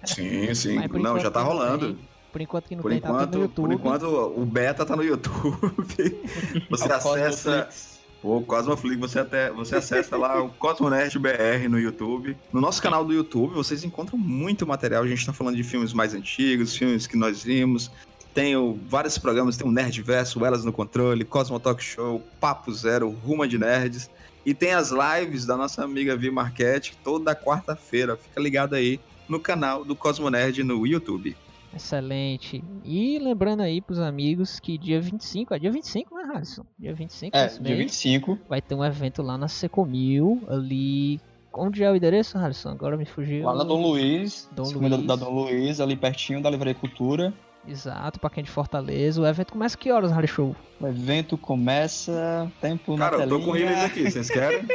E: Sim, sim. Não,
B: enquanto
E: já tá rolando.
B: tem. Por enquanto que não
E: Por
B: tem, tá tudo no
E: enquanto,
B: YouTube.
E: por enquanto, o beta tá no YouTube. Você
H: É o
E: acessa
H: Cosmoflix.
E: o Cosmoflix, você, até, você acessa lá o Cosmonerd BR no YouTube. No nosso canal do YouTube, vocês encontram muito material. A gente tá falando de filmes mais antigos, filmes que nós vimos. Tem o- vários programas, tem o Nerdverso, Elas no Controle, Cosmo Talk Show, Papo Zero, Ruma de Nerds. E tem as lives da nossa amiga Vi Marquette toda quarta-feira. Fica ligado aí no canal do Cosmo Nerd no YouTube.
B: Excelente. E lembrando aí pros amigos que dia 25, é dia 25, né, Harrison? Dia 25
H: É, dia
B: mês,
H: 25.
B: vai ter um evento lá na Secomil, ali. Onde é o endereço, Harrison? Agora me fugiu.
H: Lá na Dom Luiz,
B: Dom Luiz.
H: da Dom Luiz, ali pertinho da Livraria Cultura.
B: Exato, pra quem é de Fortaleza. O evento começa que horas, Harry
H: O evento começa. Tempo na
E: Cara, eu tô com o release aqui, vocês querem?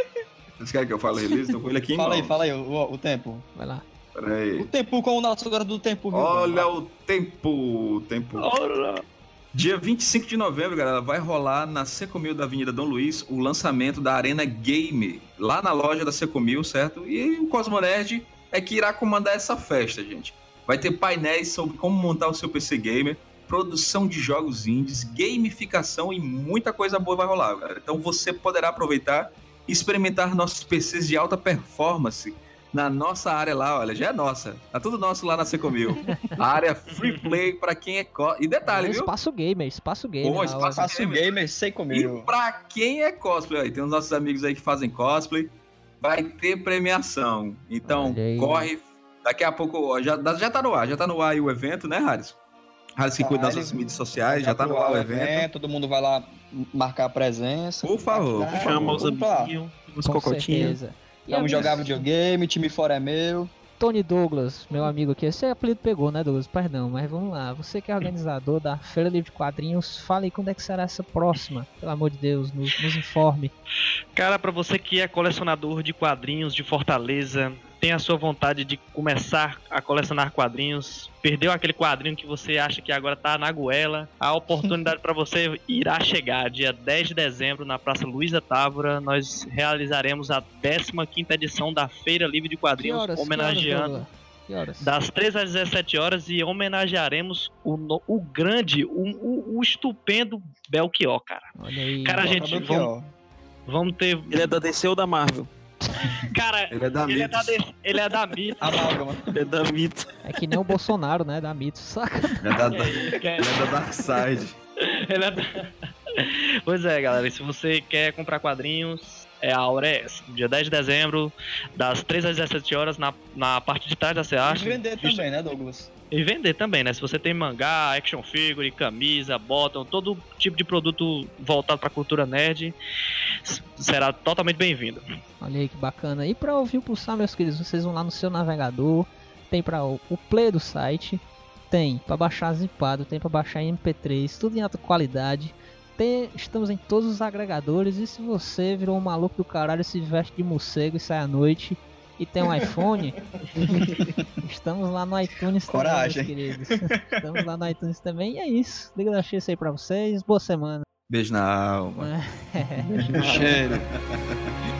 E: Vocês querem que eu fale release? Tô com ele aqui em
H: Fala aí,
E: mãos.
H: fala aí, o, o tempo.
B: Vai lá.
E: Pera aí.
H: O tempo com o nosso agora do tempo. viu?
E: Olha o tempo, o tempo. Dia 25 de novembro, galera, vai rolar na Secomil da Avenida Dom Luiz o lançamento da Arena Game, lá na loja da Secomil, certo? E o Cosmonerd é que irá comandar essa festa, gente. Vai ter painéis sobre como montar o seu PC Gamer, produção de jogos indies, gamificação e muita coisa boa vai rolar, galera. Então você poderá aproveitar e experimentar nossos PCs de alta performance na nossa área lá, olha, já é nossa. Tá tudo nosso lá na Secomil. A área free play pra quem é co... E detalhe, viu?
B: Espaço gamer, espaço gamer.
E: Pô,
B: na
E: espaço
B: hora.
H: Faço gamer, sei
E: E pra quem é cosplay, aí, tem os nossos amigos aí que fazem cosplay, vai ter premiação. Então, corre. Daqui a pouco, já, já tá no ar, já tá no ar aí o evento, né, Harris? Harris que cuida das
H: Tá,
E: nossas
H: ele-
E: mídias sociais, já tá no ar o evento.
H: Todo mundo vai lá marcar a presença.
E: Por favor, por
F: Chama os
H: Vamos lá.
F: amiguinhos, os
B: Com
F: cocotinhos.
B: certeza.
H: Vamos jogar videogame, time fora é meu.
B: Tony Douglas, meu amigo aqui. Esse apelido pegou, né, Douglas? Perdão, mas vamos lá. Você que é organizador da Feira Livre de Quadrinhos, fale aí quando é que será essa próxima. Pelo amor de Deus, nos, nos informe.
I: Cara, pra você que é colecionador de quadrinhos de Fortaleza, tem a sua vontade de começar a colecionar quadrinhos, perdeu aquele quadrinho que você acha que agora tá na goela, a oportunidade pra você irá chegar. Dia 10 de dezembro, na Praça Luísa Távora, nós realizaremos a 15ª edição da Feira Livre de
B: Que
I: Quadrinhos,
B: horas?
I: homenageando
B: Que horas, Douglas? Que horas?
I: das 3 às 17 horas e homenagearemos o, no- o grande, o, o, o estupendo Belchior, cara.
B: Olha aí.
I: Cara, gente, vamos, vamos ter.
F: Ele é da DC ou da Marvel?
I: Cara,
E: Ele é da
I: ele é da, ele é da Mitos.
H: Amálgama.
F: Ele é da Mito.
B: É que nem o Bolsonaro, né? Da Mito, saca?
E: Ele é da, ele é da Dark Side.
I: Ele é da- Pois é, galera. e Se você quer comprar quadrinhos, é a hora é essa. Dia 10 de dezembro, das 3 às 17 horas, na, na parte de trás da
H: E
I: Seacha.
H: vender também, né, Douglas?
I: E vender também, né? Se você tem mangá, action figure, camisa, bottom, todo tipo de produto voltado pra cultura nerd, será totalmente bem-vindo.
B: Olha aí que bacana. E pra ouvir o pulsar, meus queridos, vocês vão lá no seu navegador, tem para o, play do site, tem pra baixar zipado, tem pra baixar em MP3, tudo em alta qualidade. Tem, estamos em todos os agregadores e se você virou um maluco do caralho, se veste de morcego e sai à noite e tem um iPhone, estamos lá no iTunes
H: Coragem.
B: também, meus queridos. Estamos lá no iTunes também e é isso. Liga da X aí pra vocês, boa semana.
E: Beijo na alma.
B: É.
H: Cheiro.